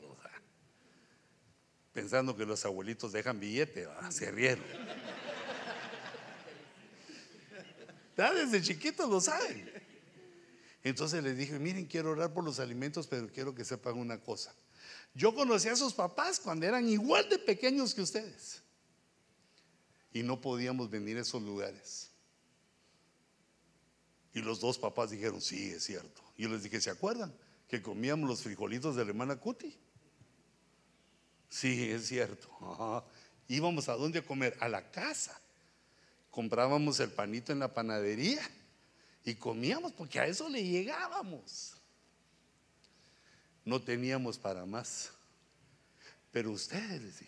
pensando que los abuelitos dejan billete, se rieron. Desde chiquitos lo saben. Entonces les dije, miren, quiero orar por los alimentos, pero quiero que sepan una cosa. Yo conocí a sus papás cuando eran igual de pequeños que ustedes. Y no podíamos venir a esos lugares. Y los dos papás dijeron, sí, es cierto. Y yo les dije, ¿se acuerdan que comíamos los frijolitos de la hermana Cuti? Sí, es cierto. Íbamos a dónde comer? A la casa. Comprábamos el panito en la panadería y comíamos porque a eso le llegábamos. No teníamos para más. Pero ustedes,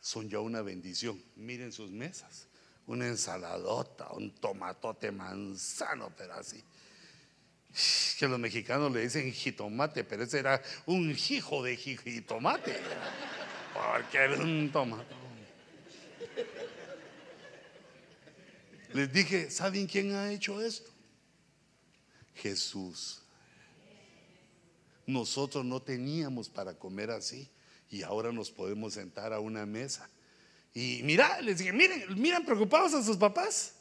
son ya una bendición. Miren sus mesas. Una ensaladota, un tomatote manzano, pero así. Que los mexicanos le dicen jitomate, pero ese era un hijo de jitomate. Porque era un tomate. Les dije, ¿saben quién ha hecho esto? Jesús. Nosotros no teníamos para comer así y ahora nos podemos sentar a una mesa. Y mira, les dije, miren, miran preocupados a sus papás.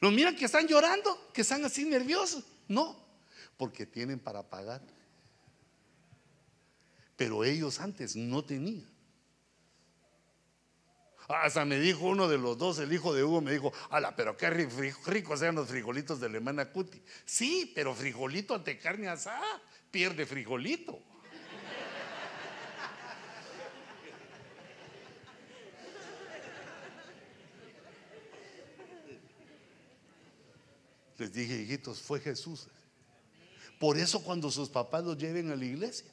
Los miran que están llorando, que están así nerviosos. No, porque tienen para pagar. Pero ellos antes no tenían. Hasta me dijo uno de los dos, el hijo de Hugo, me dijo, ala, pero qué ricos eran los frijolitos de Alemana Cuti. Sí, pero frijolito ante carne asada pierde frijolito. Les dije, hijitos, fue Jesús. Por eso cuando sus papás los lleven a la iglesia,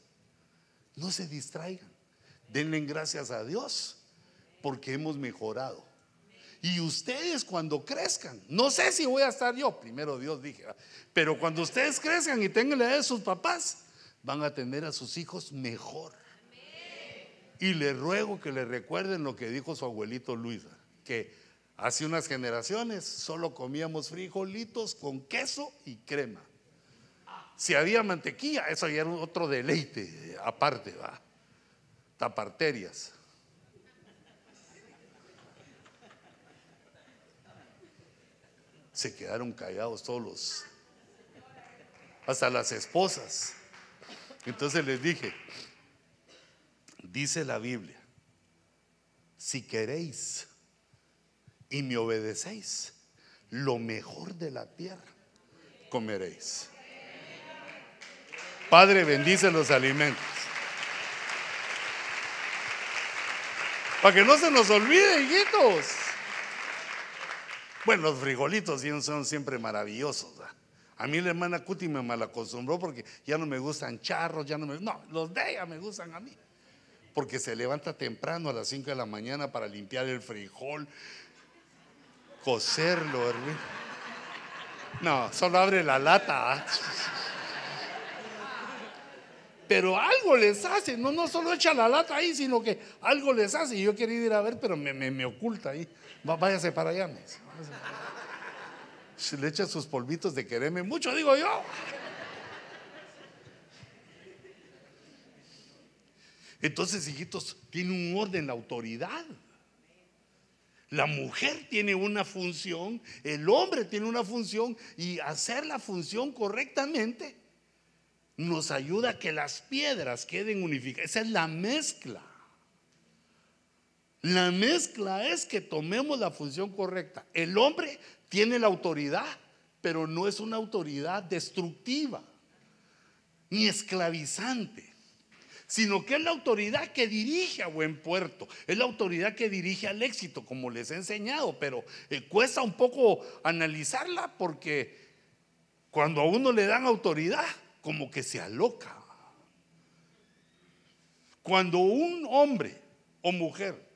no se distraigan. Denle gracias a Dios porque hemos mejorado. Y ustedes cuando crezcan, no sé si voy a estar yo, primero Dios dije, pero cuando ustedes crezcan y tengan la edad de sus papás, van a tener a sus hijos mejor. Y le ruego que le recuerden lo que dijo su abuelito Luisa, que hace unas generaciones solo comíamos frijolitos con queso y crema. Si había mantequilla, eso ya era otro deleite aparte, va. Taparterias. Se quedaron callados todos los, hasta las esposas. Entonces les dije, dice la Biblia, si queréis y me obedecéis, lo mejor de la tierra comeréis. Padre, bendice los alimentos. Para que no se nos olvide, hijitos. Bueno, los frijolitos son siempre maravillosos. A mí la hermana Cuti me malacostumbró porque ya no me gustan charros, ya no me... No, los de ella me gustan a mí. Porque se levanta temprano a las 5 de la mañana para limpiar el frijol, cocerlo, hermano. No, solo abre la lata. ¿ah? Pero algo les hace, no, no solo echa la lata ahí, sino que algo les hace. Y yo quería ir a ver, pero me, me, oculta ahí. váyase para allá. Me le echa sus polvitos de quererme mucho, digo yo. Entonces, hijitos, tiene un orden la autoridad. La mujer tiene una función, el hombre tiene una función y hacer la función correctamente nos ayuda a que las piedras queden unificadas. Esa es la mezcla. La mezcla es que tomemos la función correcta. El hombre tiene la autoridad, pero no es una autoridad destructiva ni esclavizante, sino que es la autoridad que dirige a buen puerto, es la autoridad que dirige al éxito, como les he enseñado, pero eh, cuesta un poco analizarla porque cuando a uno le dan autoridad, como que se aloca. Cuando un hombre o mujer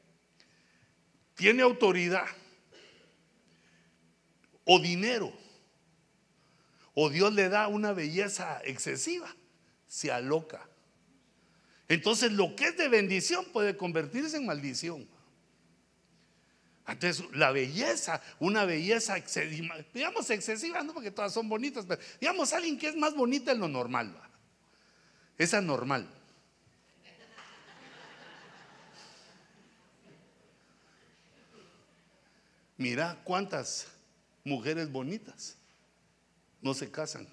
tiene autoridad, o dinero, o Dios le da una belleza excesiva, se aloca. Entonces lo que es de bendición puede convertirse en maldición. Entonces, la belleza, una belleza excesiva, digamos excesiva, no porque todas son bonitas, pero digamos alguien que es más bonita en lo normal. Esa normal. Mira cuántas mujeres bonitas no se casan.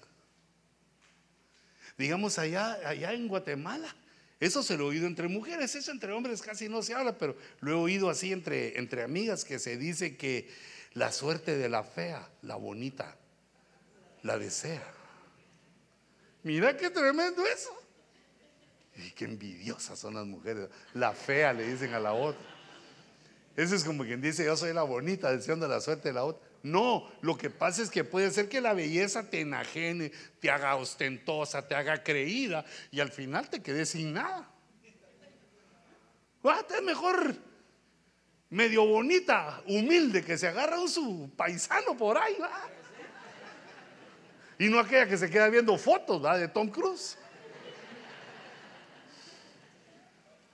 Digamos allá, allá en Guatemala, eso se lo he oído entre mujeres, eso entre hombres casi no se habla, pero lo he oído así entre, entre amigas que se dice que la suerte de la fea, la bonita, la desea. Mira qué tremendo eso. Y qué envidiosas son las mujeres. La fea le dicen a la otra. Eso es como quien dice, yo soy la bonita, deseando la suerte de la otra. No, lo que pasa es que puede ser que la belleza te enajene, te haga ostentosa, te haga creída y al final te quedes sin nada. Ah, es mejor medio bonita, humilde, que se agarra un su paisano por ahí, Y no aquella que se queda viendo fotos de Tom Cruise.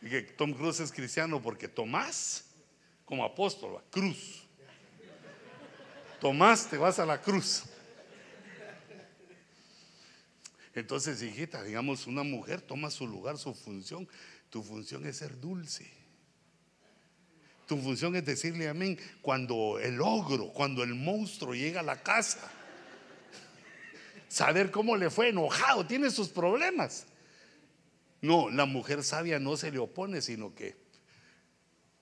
Y que Tom Cruise es cristiano porque Tomás, como apóstol, cruz. Tomás, te vas a la cruz. Entonces, hijita, digamos, una mujer toma su lugar, su función. Tu función es ser dulce. Tu función es decirle amén cuando el ogro, cuando el monstruo llega a la casa. Saber cómo le fue enojado, tiene sus problemas. No, la mujer sabia no se le opone, sino que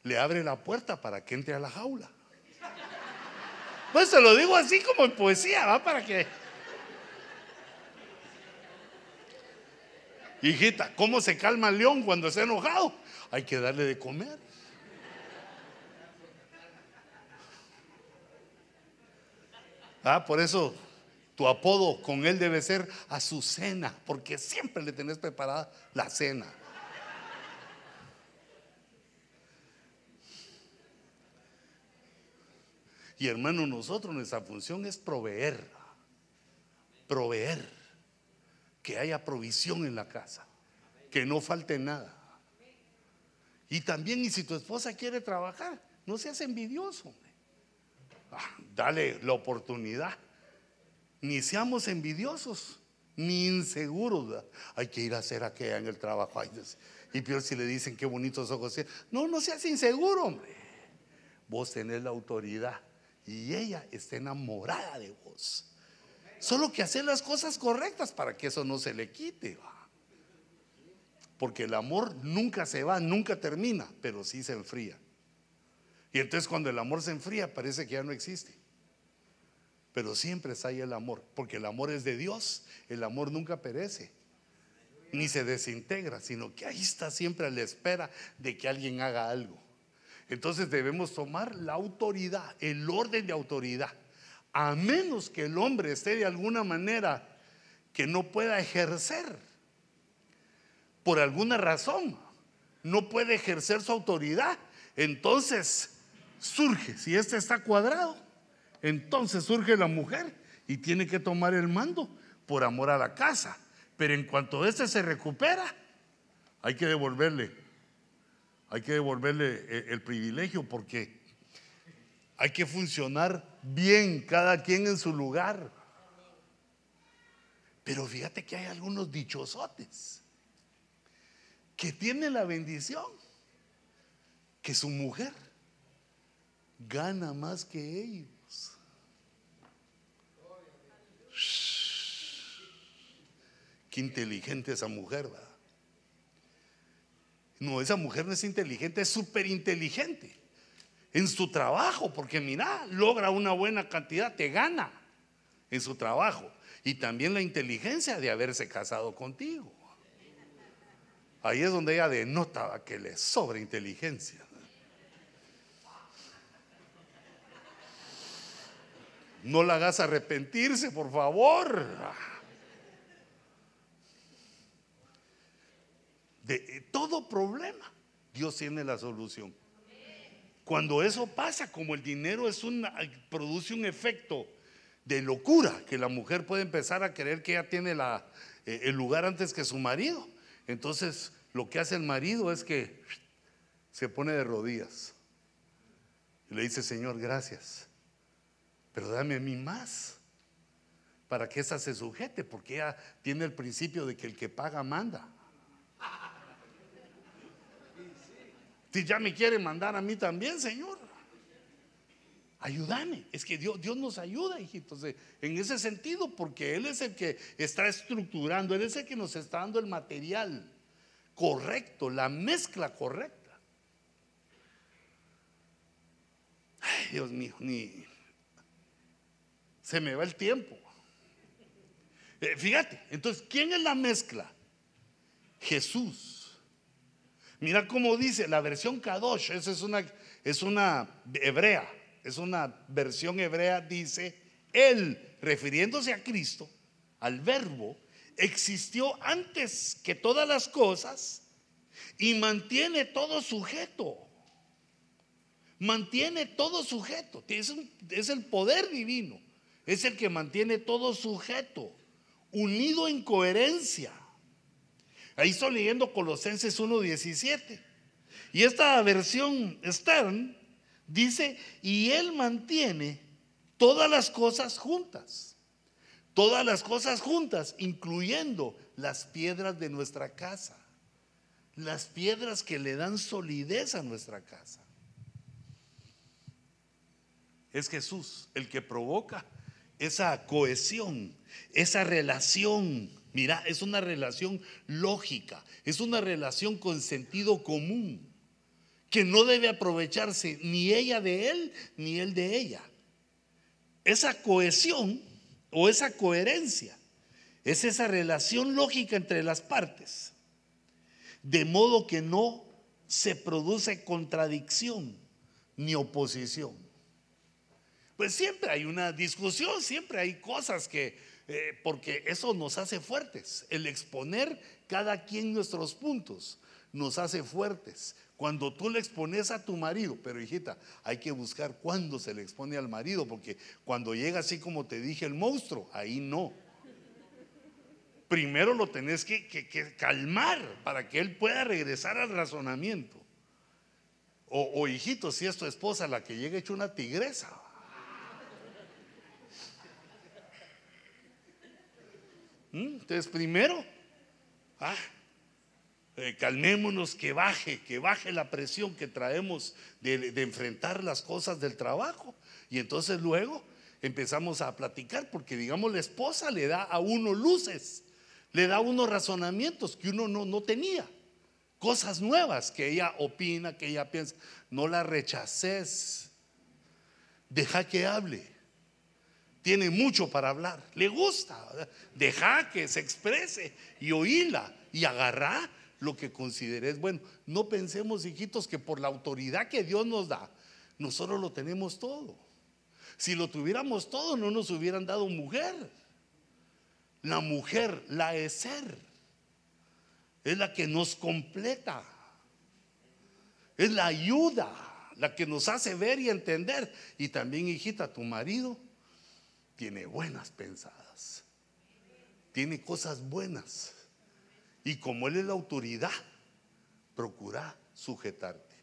le abre la puerta para que entre a la jaula. Pues se lo digo así como en poesía, ¿va? Para que. Hijita, ¿cómo se calma el león cuando está enojado? Hay que darle de comer. Ah, por eso tu apodo con él debe ser Azucena, porque siempre le tenés preparada la cena. Y hermano, nosotros nuestra función es proveer, proveer, que haya provisión en la casa, que no falte nada. Y también, y si tu esposa quiere trabajar, no seas envidioso. Ah, dale la oportunidad. Ni seamos envidiosos, ni inseguros. Hay que ir a hacer aquella en el trabajo. y peor si le dicen qué bonitos ojos. No, no seas inseguro. Vos tenés la autoridad y ella está enamorada de vos. Solo que hacer las cosas correctas para que eso no se le quite. Porque el amor nunca se va, nunca termina, pero sí se enfría. Y entonces cuando el amor se enfría parece que ya no existe. Pero siempre está ahí el amor, porque el amor es de Dios, el amor nunca perece, ni se desintegra, sino que ahí está siempre a la espera de que alguien haga algo. Entonces debemos tomar la autoridad, el orden de autoridad. A menos que el hombre esté de alguna manera que no pueda ejercer, por alguna razón, no puede ejercer su autoridad, entonces surge, si este está cuadrado, entonces surge la mujer y tiene que tomar el mando por amor a la casa. Pero en cuanto este se recupera, hay que devolverle hay que devolverle eh, el privilegio porque hay que funcionar bien, cada quien en su lugar. Pero fíjate que hay algunos dichosotes que tienen la bendición que su mujer gana más que ellos. Qué inteligente esa mujer, ¿verdad? No, esa mujer no es inteligente, es súper inteligente en su trabajo, porque mira, logra una buena cantidad, te gana en su trabajo. Y también la inteligencia de haberse casado contigo. Ahí es donde ella denota que le sobra inteligencia. No la hagas arrepentirse, por favor. de eh, todo problema, Dios tiene la solución. Cuando eso pasa, como el dinero es produce un efecto de locura, que la mujer puede empezar a creer que ella tiene eh, el lugar antes que su marido. Entonces, lo que hace el marido es que se pone de rodillas y le dice, Señor, gracias, pero dame a mí más para que esa se sujete, porque ella tiene el principio de que el que paga manda. Si ya me quiere mandar a mí también, Señor. ayúdame. Es que Dios, Dios nos ayuda, hijitos, en ese sentido, porque Él es el que está estructurando, Él es el que nos está dando el material correcto, la mezcla correcta. Ay, Dios mío, ni se me va el tiempo. Eh, fíjate, entonces, ¿quién es la mezcla? Jesús. Mira cómo dice la versión Kadosh, esa es una, es una hebrea, es una versión hebrea, dice, Él, refiriéndose a Cristo, al verbo, existió antes que todas las cosas y mantiene todo sujeto. Mantiene todo sujeto. Es, es el poder divino. Es el que mantiene todo sujeto, unido en coherencia. Ahí estoy leyendo Colosenses 1.17. Y esta versión Stern dice, y Él mantiene todas las cosas juntas. Todas las cosas juntas, incluyendo las piedras de nuestra casa. Las piedras que le dan solidez a nuestra casa. Es Jesús el que provoca esa cohesión, esa relación. Mira, es una relación lógica, es una relación con sentido común, que no debe aprovecharse ni ella de él, ni él de ella. Esa cohesión o esa coherencia es esa relación lógica entre las partes, de modo que no se produce contradicción ni oposición. Pues siempre hay una discusión, siempre hay cosas que, eh, porque eso nos hace fuertes. El exponer cada quien nuestros puntos nos hace fuertes. Cuando tú le expones a tu marido, pero hijita, hay que buscar cuándo se le expone al marido, porque cuando llega así como te dije el monstruo, ahí no. Primero lo tenés que, calmar para que él pueda regresar al razonamiento. O, o hijito, si es tu esposa la que llega hecho una tigresa. Entonces, primero, ah, eh, calmémonos, que baje, que baje la presión que traemos de, de, enfrentar las cosas del trabajo. Y entonces luego empezamos a platicar, porque digamos la esposa le da a uno luces, le da a uno razonamientos que uno no, no tenía, cosas nuevas que ella opina, que ella piensa. No la rechaces, deja que hable tiene mucho para hablar, le gusta, deja que se exprese y oíla y agarra lo que consideres bueno. No pensemos, hijitos, que por la autoridad que Dios nos da, nosotros lo tenemos todo. Si lo tuviéramos todo, no nos hubieran dado mujer. La mujer, la ser, es la que nos completa, es la ayuda, la que nos hace ver y entender. Y también, hijita, tu marido tiene buenas pensadas, tiene cosas buenas. Y como Él es la autoridad, procura sujetarte.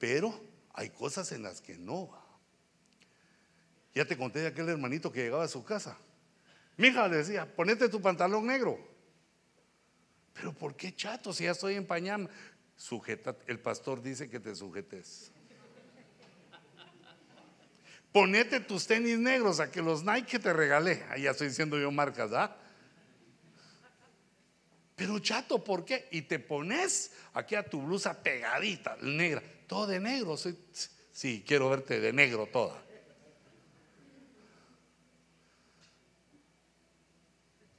Pero hay cosas en las que no va. Ya te conté de aquel hermanito que llegaba a su casa. Mi hija le decía, ponete tu pantalón negro. Pero ¿por qué chato si ya estoy en pañama? Sujeta, el pastor dice que te sujetes. Ponete tus tenis negros a que los Nike te regalé. Ahí ya estoy diciendo yo marcas, ¿ah? Pero chato, ¿por qué? Y te pones aquí a tu blusa pegadita, negra, todo de negro. Sí, quiero verte de negro toda.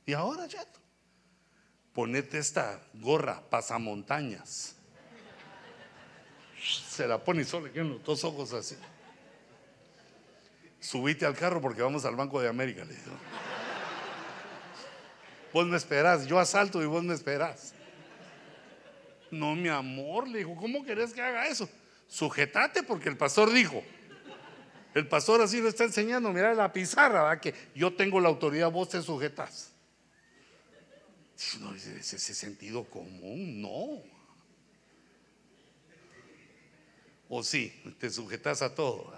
Y ahora, chato, ponete esta gorra pasamontañas. Se la pone y solo le los dos ojos así subite al carro porque vamos al Banco de América, le dijo. Vos me esperás, yo asalto y vos me esperás. No, mi amor, le dijo, ¿cómo querés que haga eso? Sujetate porque el pastor dijo. El pastor así lo está enseñando, mira la pizarra, ¿va? que yo tengo la autoridad, vos te sujetas. No, ese, ese sentido común, no. O sí, te sujetas a todo.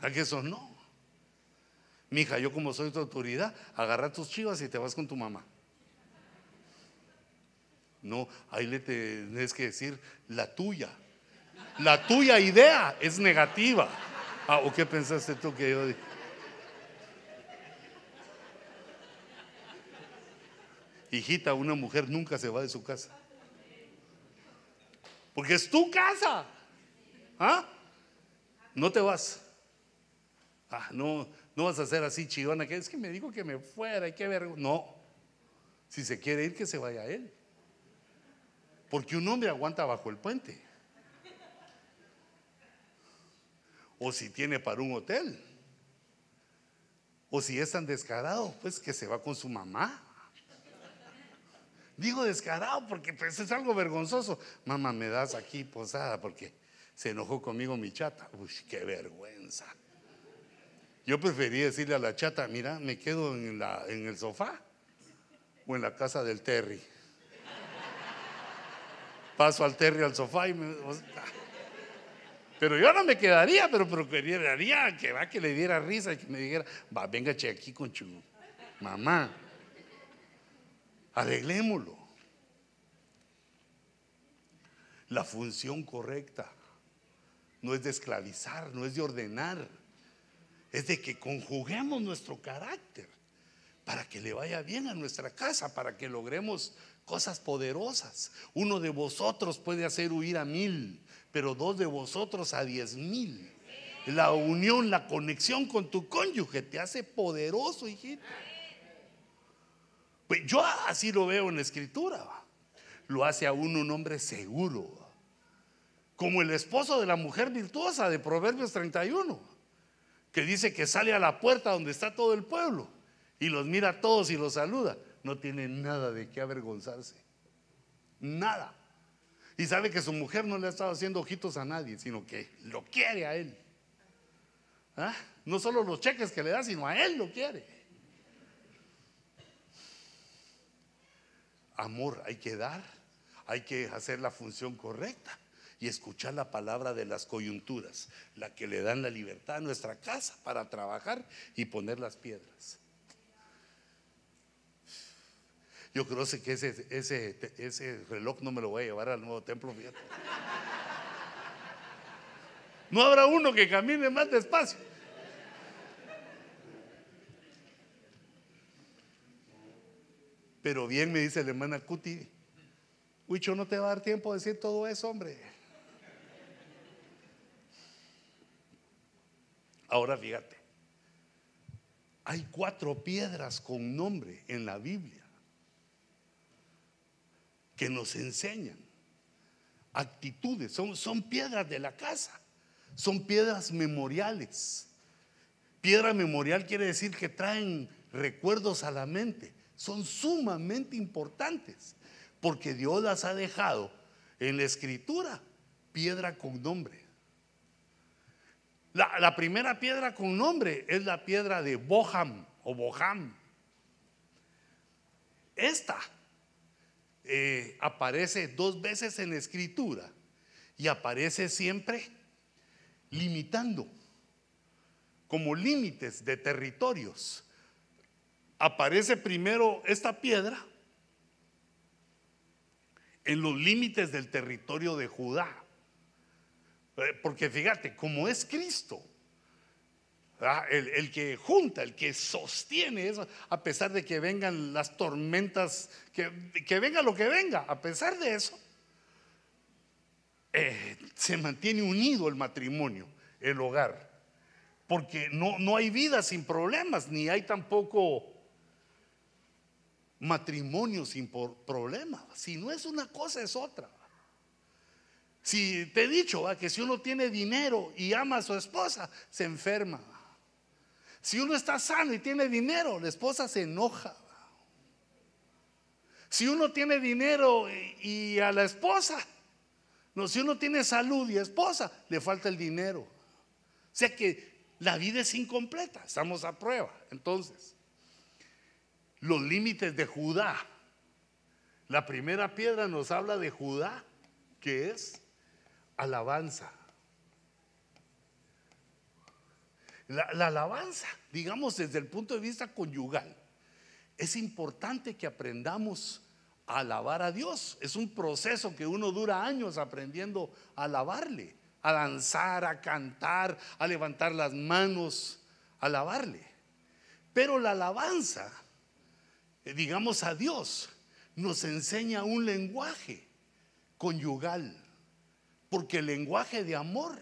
¿A que eso no? Mija, yo como soy tu autoridad, agarra tus chivas y te vas con tu mamá. No, ahí le tienes que decir la tuya. La tuya idea es negativa. Ah, ¿o qué pensaste tú que yo dije? Hijita, una mujer nunca se va de su casa. Porque es tu casa. ¿Ah? No te vas. Ah, no, no vas a ser así chillona que es que me dijo que me fuera, hay que ver. No. Si se quiere ir, que se vaya él. Porque un hombre aguanta bajo el puente. O si tiene para un hotel. O si es tan descarado, pues que se va con su mamá. Digo descarado porque pues es algo vergonzoso. Mamá, me das aquí posada porque se enojó conmigo mi chata. Uy, qué vergüenza. Yo prefería decirle a la chata, mira, me quedo en, el sofá o en la casa del Terry. Paso al Terry al sofá y me... Pero yo no me quedaría, pero procuraría que va que le diera risa y que me dijera, va, venga aquí con chu mamá. Arreglémoslo. La función correcta no es de esclavizar, no es de ordenar, es de que conjuguemos nuestro carácter para que le vaya bien a nuestra casa, para que logremos cosas poderosas. Uno de vosotros puede hacer huir a mil, pero dos de vosotros a diez mil. La unión, la conexión con tu cónyuge te hace poderoso, hijito. Pues yo así lo veo en la escritura. Lo hace a uno un hombre seguro. Como el esposo de la mujer virtuosa de Proverbios 31, que dice que sale a la puerta donde está todo el pueblo y los mira a todos y los saluda. No tiene nada de qué avergonzarse. Nada. Y sabe que su mujer no le ha estado haciendo ojitos a nadie, sino que lo quiere a él. ¿Ah? No solo los cheques que le da, sino a él lo quiere. Amor hay que dar, hay que hacer la función correcta y escuchar la palabra de las coyunturas, la que le dan la libertad a nuestra casa para trabajar y poner las piedras. Yo creo que ese, ese, ese reloj no me lo voy a llevar al nuevo templo. No habrá uno que camine más despacio. Pero bien me dice la hermana Cuti, Huicho no te va a dar tiempo de decir todo eso, hombre. Ahora fíjate, hay cuatro piedras con nombre en la Biblia que nos enseñan actitudes, son, son piedras de la casa, son piedras memoriales. Piedra memorial quiere decir que traen recuerdos a la mente son sumamente importantes, porque Dios las ha dejado en la escritura, piedra con nombre. La, primera piedra con nombre es la piedra de Boham o Boham. Esta eh, aparece dos veces en la escritura y aparece siempre limitando, como límites de territorios aparece primero esta piedra en los límites del territorio de Judá. Eh, porque fíjate, como es Cristo, el, que junta, el que sostiene eso, a pesar de que vengan las tormentas, que, venga lo que venga, a pesar de eso, eh, se mantiene unido el matrimonio, el hogar. Porque no, no hay vida sin problemas, ni hay tampoco matrimonio sin problema. Si no es una cosa, es otra. Si te he dicho que si uno tiene dinero y ama a su esposa, se enferma. Si uno está sano y tiene dinero, la esposa se enoja. Si uno tiene dinero y, a la esposa, no, si uno tiene salud y esposa, le falta el dinero. O sea que la vida es incompleta, estamos a prueba. Entonces, los límites de Judá. La primera piedra nos habla de Judá, que es alabanza. La, alabanza, digamos desde el punto de vista conyugal, es importante que aprendamos a alabar a Dios. Es un proceso que uno dura años aprendiendo a alabarle, a danzar, a cantar, a levantar las manos, a alabarle. Pero la alabanza, eh, digamos a Dios, nos enseña un lenguaje conyugal, porque el lenguaje de amor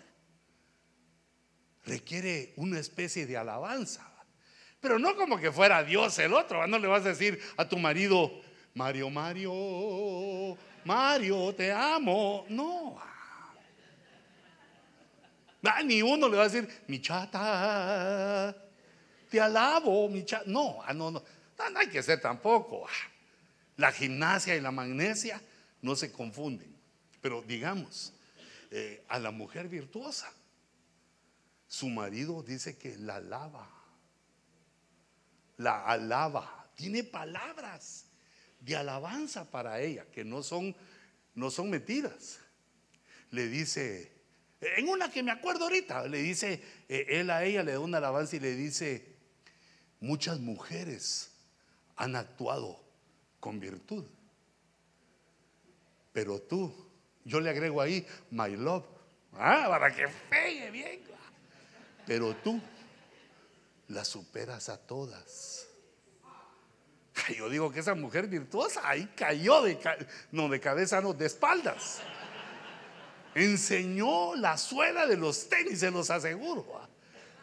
requiere una especie de alabanza. Pero no como que fuera Dios el otro, no le vas a decir a tu marido, Mario, Mario, Mario, te amo. No. Ni uno le va a decir, mi chata, te alabo, mi chata. No, no, no, no, hay que ser tampoco. La gimnasia y la magnesia no se confunden. Pero digamos, eh, a la mujer virtuosa, su marido dice que la alaba, la alaba, tiene palabras de alabanza para ella, que no son, no son mentiras. Le dice, en una que me acuerdo ahorita, le dice, eh, él a ella le da una alabanza y le dice, muchas mujeres han actuado con virtud, pero tú, yo le agrego ahí, my love, ah, para que pegue bien, pero tú la superas a todas. Yo digo que esa mujer virtuosa ahí cayó de, no de cabeza, no, de espaldas. Enseñó la suela de los tenis, se los aseguro.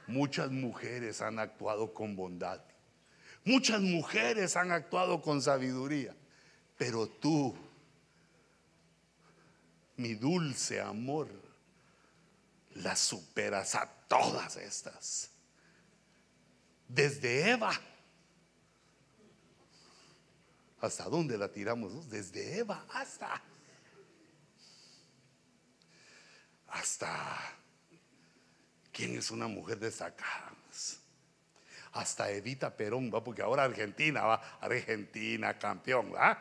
Muchas mujeres han actuado con bondad. Muchas mujeres han actuado con sabiduría. Pero tú, mi dulce amor, la superas a todas estas. Desde Eva ¿Hasta dónde la tiramos? Desde Eva hasta... Hasta... ¿Quién es una mujer destacada? Hasta Evita Perón, ¿va? porque ahora Argentina va, Argentina campeón, ¿va?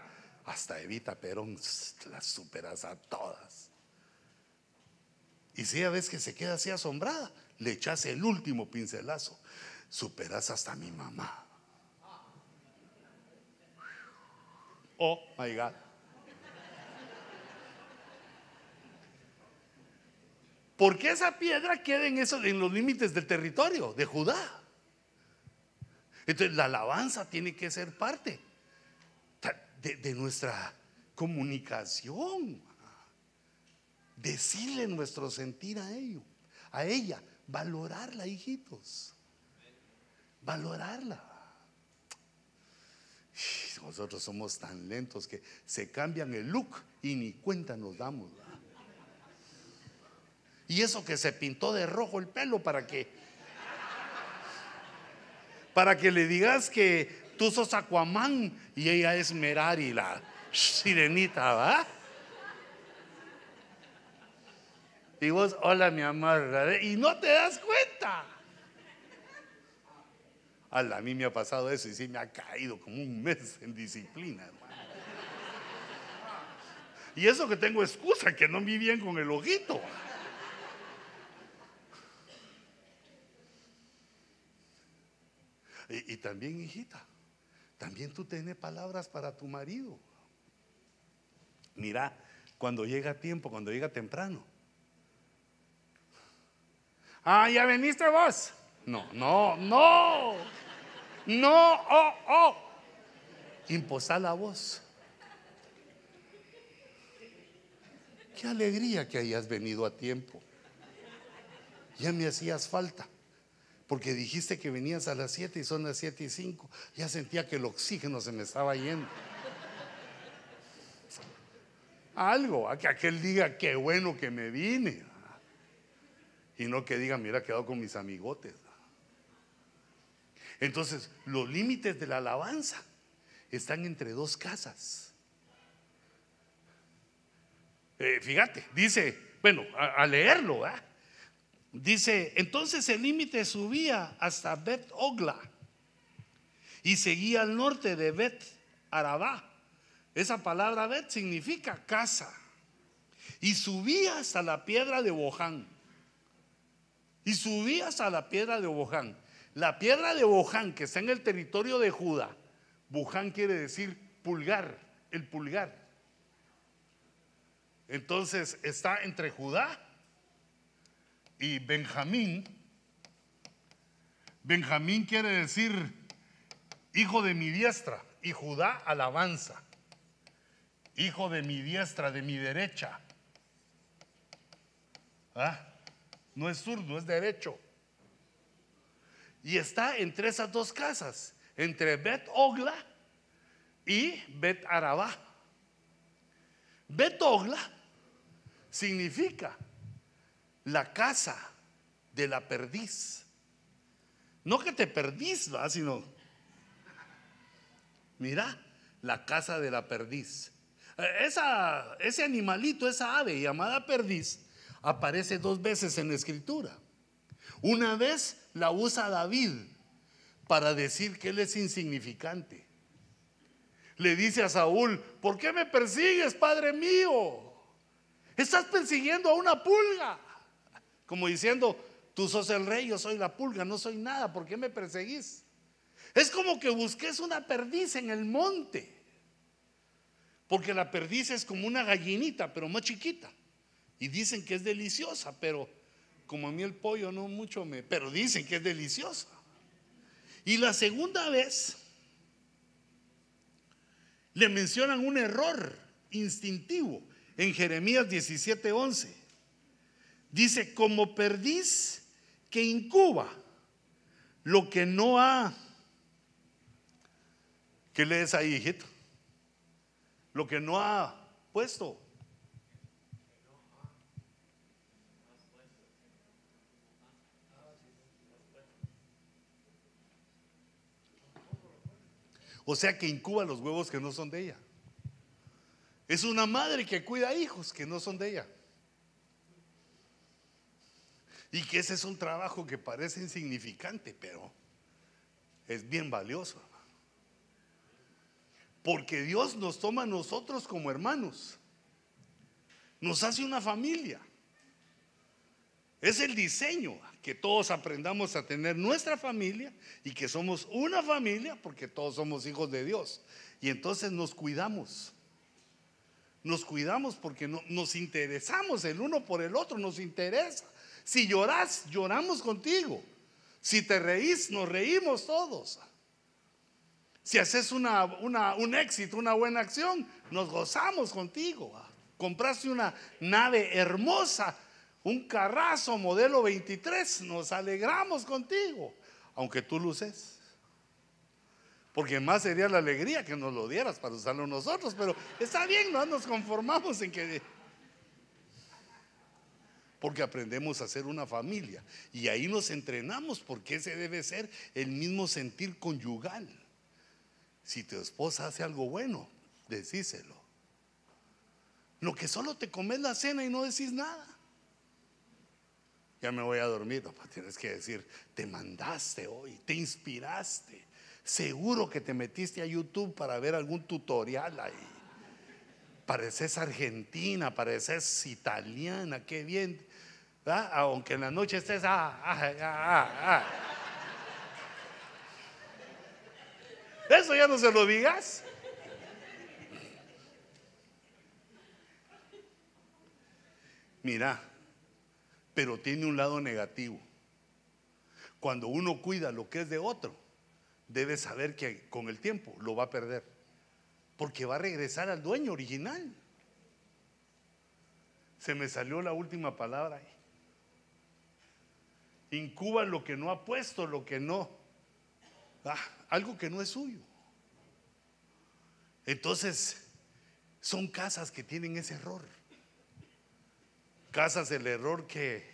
Hasta Evita Perón las superas a todas. Y si a veces que se queda así asombrada, le echas el último pincelazo, superas hasta mi mamá. Oh my God. Porque esa piedra queda en, en los límites del territorio de Judá. Entonces la alabanza tiene que ser parte de, nuestra comunicación. Decirle nuestro sentir a ello, a ella, valorarla, hijitos. Valorarla. Nosotros somos tan lentos que se cambian el look y ni cuenta nos damos. Y eso que se pintó de rojo el pelo para que para que le digas que tú sos Aquaman y ella es Merari, la sirenita, ¿va? Y vos, hola mi amor, y no te das cuenta. A mí me ha pasado eso y sí me ha caído como un mes en disciplina, Y eso que tengo excusa, que no vi bien con el ojito. Y, también, hijita, también tú tienes palabras para tu marido. Mira, cuando llega tiempo, cuando llega temprano. Ah, ya veniste vos. No, no, no. No, oh, oh. Imposar la voz. Qué alegría que hayas venido a tiempo. Ya me hacías falta. Porque dijiste que venías a las 7 y son las 7 y 5. Ya sentía que el oxígeno se me estaba yendo. Algo, a que aquel diga qué bueno que me vine. Y no que diga, mira, quedado con mis amigotes. Entonces, los límites de la alabanza están entre dos casas. Eh, fíjate, dice, bueno, a, leerlo, dice, entonces el límite subía hasta Bet Ogla y seguía al norte de Bet Arabá. Esa palabra Bet significa casa. Y subía hasta la piedra de Boján. Y subía hasta la piedra de Boján. La piedra de Boján, que está en el territorio de Judá, Buján quiere decir pulgar, el pulgar. Entonces está entre Judá y Benjamín, Benjamín quiere decir hijo de mi diestra y Judá alabanza, hijo de mi diestra, de mi derecha. ¿Ah? No es zurdo, es derecho. Y está entre esas dos casas, entre Bet Ogla y Bet Arabá. Bet Ogla significa la casa de la perdiz. No que te perdís, sino, mira, la casa de la perdiz. Eh, esa, ese animalito, esa ave llamada perdiz, aparece dos veces en la escritura. Una vez la usa David para decir que él es insignificante. Le dice a Saúl, ¿por qué me persigues, Padre mío? Estás persiguiendo a una pulga. Como diciendo, tú sos el rey, yo soy la pulga, no soy nada, ¿por qué me perseguís? Es como que busques una perdiz en el monte. Porque la perdiz es como una gallinita, pero más chiquita. Y dicen que es deliciosa, pero como a mí el pollo no mucho me... Pero dicen que es deliciosa. Y la segunda vez le mencionan un error instintivo en Jeremías 17:11. Dice, como perdiz que incuba lo que no ha... ¿Qué lees ahí, hijito? Lo que no ha puesto. O sea que incuba los huevos que no son de ella. Es una madre que cuida hijos que no son de ella. Y que ese es un trabajo que parece insignificante, pero es bien valioso. Porque Dios nos toma a nosotros como hermanos. Nos hace una familia. Es el diseño que todos aprendamos a tener nuestra familia y que somos una familia porque todos somos hijos de Dios. Y entonces nos cuidamos. Nos cuidamos porque nos interesamos el uno por el otro, nos interesa. Si lloras, lloramos contigo. Si te reís, nos reímos todos. Si haces una, un éxito, una buena acción, nos gozamos contigo. Compraste una nave hermosa, un carrazo modelo 23, nos alegramos contigo, aunque tú luces. Porque más sería la alegría que nos lo dieras para usarlo nosotros, pero está bien, no nos conformamos en que porque aprendemos a ser una familia y ahí nos entrenamos porque ese debe ser el mismo sentir conyugal. Si tu esposa hace algo bueno, decíselo. Lo que solo te comes la cena y no decís nada. Ya me voy a dormir, papá. Tienes que decir, te mandaste hoy, te inspiraste. Seguro que te metiste a YouTube para ver algún tutorial ahí. Pareces argentina, pareces italiana, qué bien. Aunque en la noche estés, ah, ah, ah, Eso ya no se lo digas. Mira, pero tiene un lado negativo. Cuando uno cuida lo que es de otro, debe saber que con el tiempo lo va a perder. Porque va a regresar al dueño original. Se me salió la última palabra ahí incuba lo que no ha puesto, lo que no, ah, algo que no es suyo. Entonces, son casas que tienen ese error. Casas el error que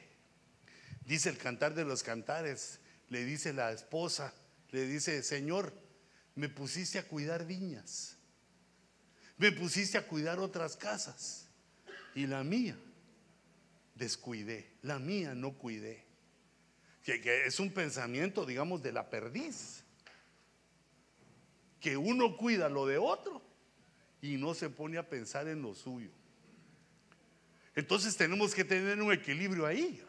dice el cantar de los cantares, le dice la esposa, le dice, Señor, me pusiste a cuidar viñas, me pusiste a cuidar otras casas y la mía descuidé, la mía no cuidé que, es un pensamiento, digamos, de la perdiz. Que uno cuida lo de otro y no se pone a pensar en lo suyo. Entonces tenemos que tener un equilibrio ahí,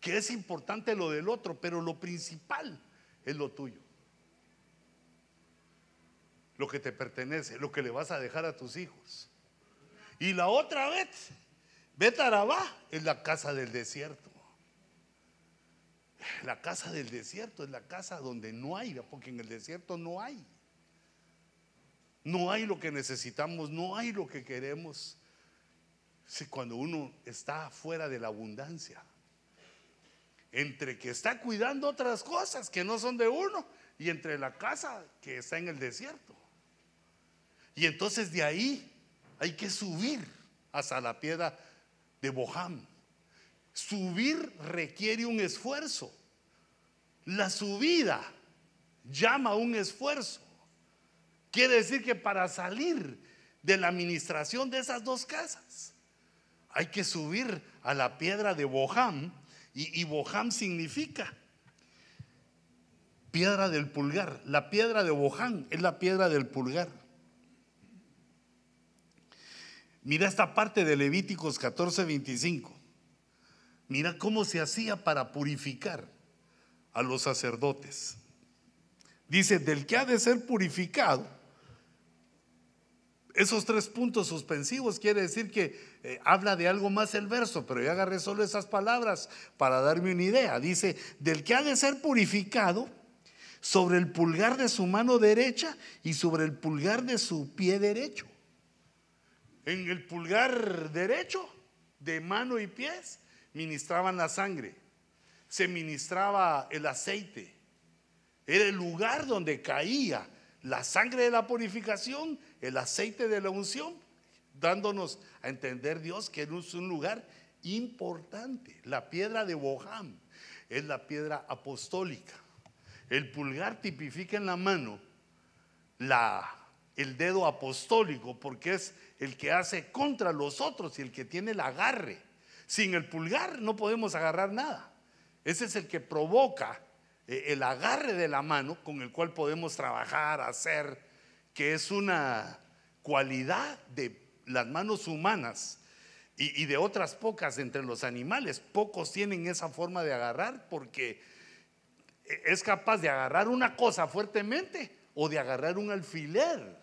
que es importante lo del otro, pero lo principal es lo tuyo. Lo que te pertenece, lo que le vas a dejar a tus hijos. Y la otra vez, Betarabá es la casa del desierto. La casa del desierto es la casa donde no hay, porque en el desierto no hay. No hay lo que necesitamos, no hay lo que queremos. Si cuando uno está fuera de la abundancia, entre que está cuidando otras cosas que no son de uno y entre la casa que está en el desierto. Y entonces de ahí hay que subir hasta la piedra de Boham. Subir requiere un esfuerzo. La subida llama un esfuerzo. Quiere decir que para salir de la administración de esas dos casas, hay que subir a la piedra de Boham. Y, y Boham significa piedra del pulgar. La piedra de Boham es la piedra del pulgar. Mira esta parte de Levíticos 14, 25. Mira cómo se hacía para purificar a los sacerdotes. Dice, del que ha de ser purificado esos tres puntos suspensivos quiere decir que eh, habla de algo más el verso, pero yo agarré solo esas palabras para darme una idea. Dice, del que ha de ser purificado sobre el pulgar de su mano derecha y sobre el pulgar de su pie derecho. En el pulgar derecho, de mano y pies, ministraban la sangre, se ministraba el aceite. Era el lugar donde caía la sangre de la purificación, el aceite de la unción, dándonos a entender Dios que es un lugar importante. La piedra de Boham es la piedra apostólica. El pulgar tipifica en la mano el dedo apostólico porque es el que hace contra los otros y el que tiene el agarre. Sin el pulgar no podemos agarrar nada. Ese es el que provoca eh, el agarre de la mano con el cual podemos trabajar, hacer, que es una cualidad de las manos humanas y, de otras pocas entre los animales. Pocos tienen esa forma de agarrar porque es capaz de agarrar una cosa fuertemente o de agarrar un alfiler.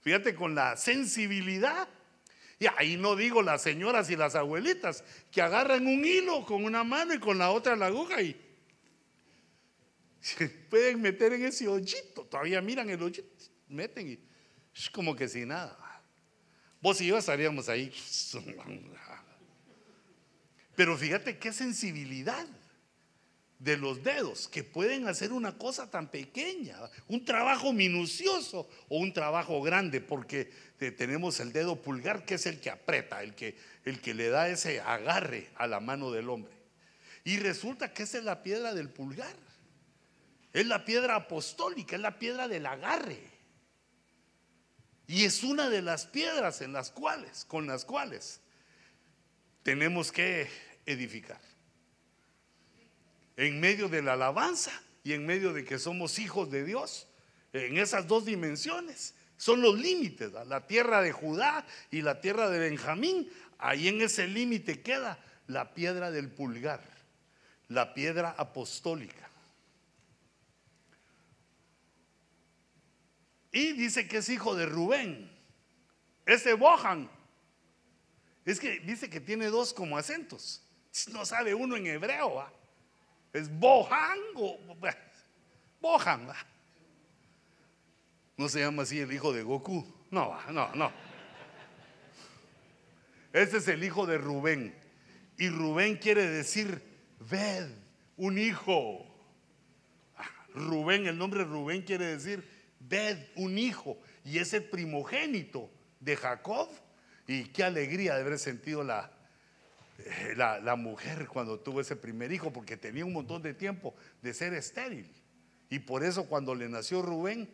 Fíjate con la sensibilidad. Y ahí no digo las señoras y las abuelitas que agarran un hilo con una mano y con la otra la aguja y se pueden meter en ese hoyito. Todavía miran el hoyito, meten y es como que sin nada. Vos y yo estaríamos ahí. Pero fíjate qué sensibilidad de los dedos que pueden hacer una cosa tan pequeña, un trabajo minucioso o un trabajo grande, porque tenemos el dedo pulgar que es el que aprieta, el que, el que le da ese agarre a la mano del hombre. Y resulta que esa es la piedra del pulgar. Es la piedra apostólica, es la piedra del agarre. Y es una de las piedras en las cuales, con las cuales tenemos que edificar. En medio de la alabanza y en medio de que somos hijos de Dios, en esas dos dimensiones, son los límites, la tierra de Judá y la tierra de Benjamín, ahí en ese límite queda la piedra del pulgar, la piedra apostólica. Y dice que es hijo de Rubén. Ese Bohan. Es que dice que tiene dos como acentos. No sabe uno en hebreo. Es Bohan o Bohan. No se llama así el hijo de Goku. No, no, no. Este es el hijo de Rubén. Y Rubén quiere decir, ved, un hijo. Ah, Rubén, el nombre Rubén quiere decir ved un hijo y ese primogénito de Jacob. Y qué alegría de haber sentido la, la, la, mujer cuando tuvo ese primer hijo, porque tenía un montón de tiempo de ser estéril. Y por eso cuando le nació Rubén,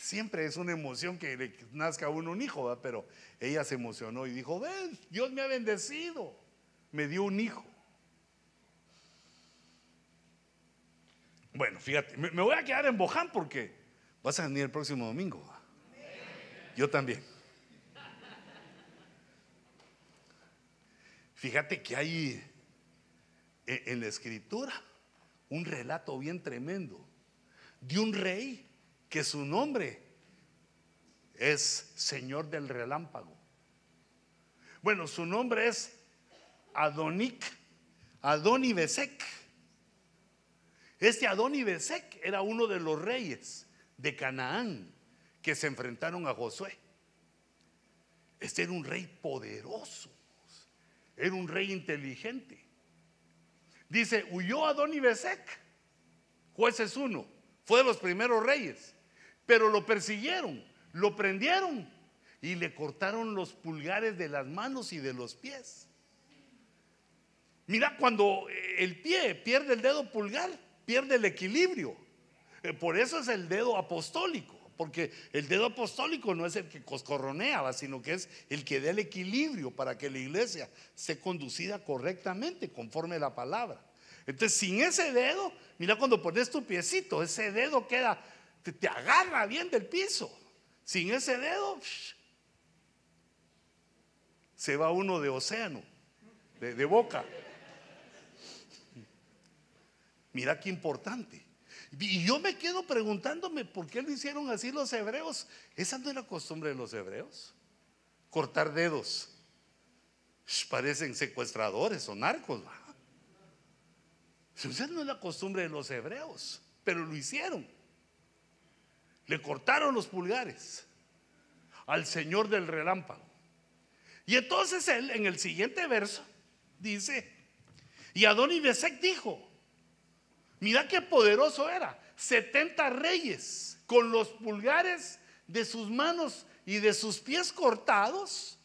siempre es una emoción que le nazca a uno un hijo, pero ella se emocionó y dijo, ven, Dios me ha bendecido, me dio un hijo. Bueno, fíjate, me, me voy a quedar en Boján porque ¿Vas a venir el próximo domingo? Yo también. Fíjate que hay en la escritura un relato bien tremendo de un rey que su nombre es Señor del Relámpago. Bueno, su nombre es Adonic, Adonibesec. Este Adoni Besek era uno de los reyes de Canaán que se enfrentaron a Josué. Este era un rey poderoso, era un rey inteligente. Dice, huyó Adoni Besek, jueces uno, fue de los primeros reyes, pero lo persiguieron, lo prendieron y le cortaron los pulgares de las manos y de los pies. Mira, cuando el pie pierde el dedo pulgar, pierde el equilibrio. Eh, por eso es el dedo apostólico, porque el dedo apostólico no es el que coscorronea, sino que es el que da el equilibrio para que la iglesia sea conducida correctamente conforme a la palabra. Entonces, sin ese dedo, mira cuando pones tu piecito, ese dedo queda, te, agarra bien del piso. Sin ese dedo, se va uno de océano, de boca. Mira qué importante. Y yo me quedo preguntándome por qué lo hicieron así los hebreos. Esa no era costumbre de los hebreos. Cortar dedos. parecen secuestradores o narcos. Esa no es la costumbre de los hebreos, pero lo hicieron. Le cortaron los pulgares al Señor del relámpago. Y entonces él en el siguiente verso dice, y Adoni Besek dijo, Mira qué poderoso era. 70 reyes con los pulgares de sus manos y de sus pies cortados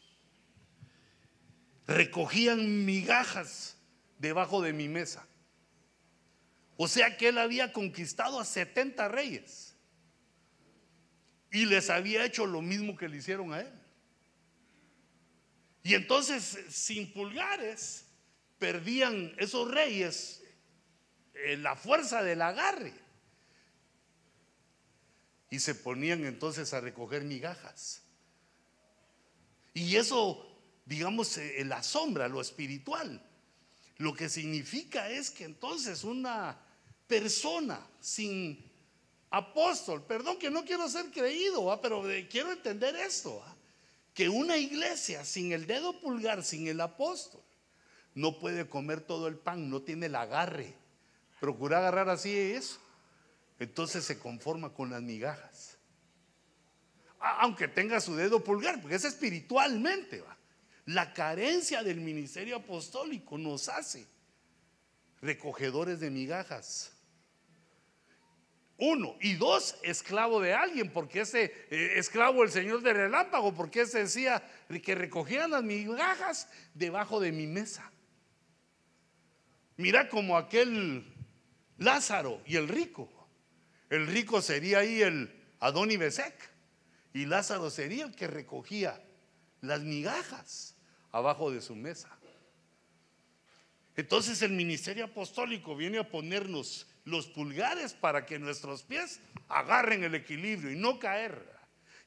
recogían migajas debajo de mi mesa. O sea que él había conquistado a 70 reyes y les había hecho lo mismo que le hicieron a él. Y entonces, sin pulgares, perdían esos reyes la fuerza del agarre. Y se ponían entonces a recoger migajas. Y eso, digamos, eh, en la sombra, lo espiritual, lo que significa es que entonces una persona sin apóstol, perdón que no quiero ser creído, pero quiero entender esto, que una iglesia sin el dedo pulgar, sin el apóstol, no puede comer todo el pan, no tiene el agarre procura agarrar así eso, entonces se conforma con las migajas. Aunque tenga su dedo pulgar, porque es espiritualmente. ¿va? La carencia del ministerio apostólico nos hace recogedores de migajas. Uno. Y dos, esclavo de alguien, porque ese eh, esclavo el Señor de relámpago, porque ese decía que recogían las migajas debajo de mi mesa. Mira como aquel Lázaro y el rico. El rico sería ahí el Adoni Besek y Lázaro sería el que recogía las migajas abajo de su mesa. Entonces el ministerio apostólico viene a ponernos los pulgares para que nuestros pies agarren el equilibrio y no caer.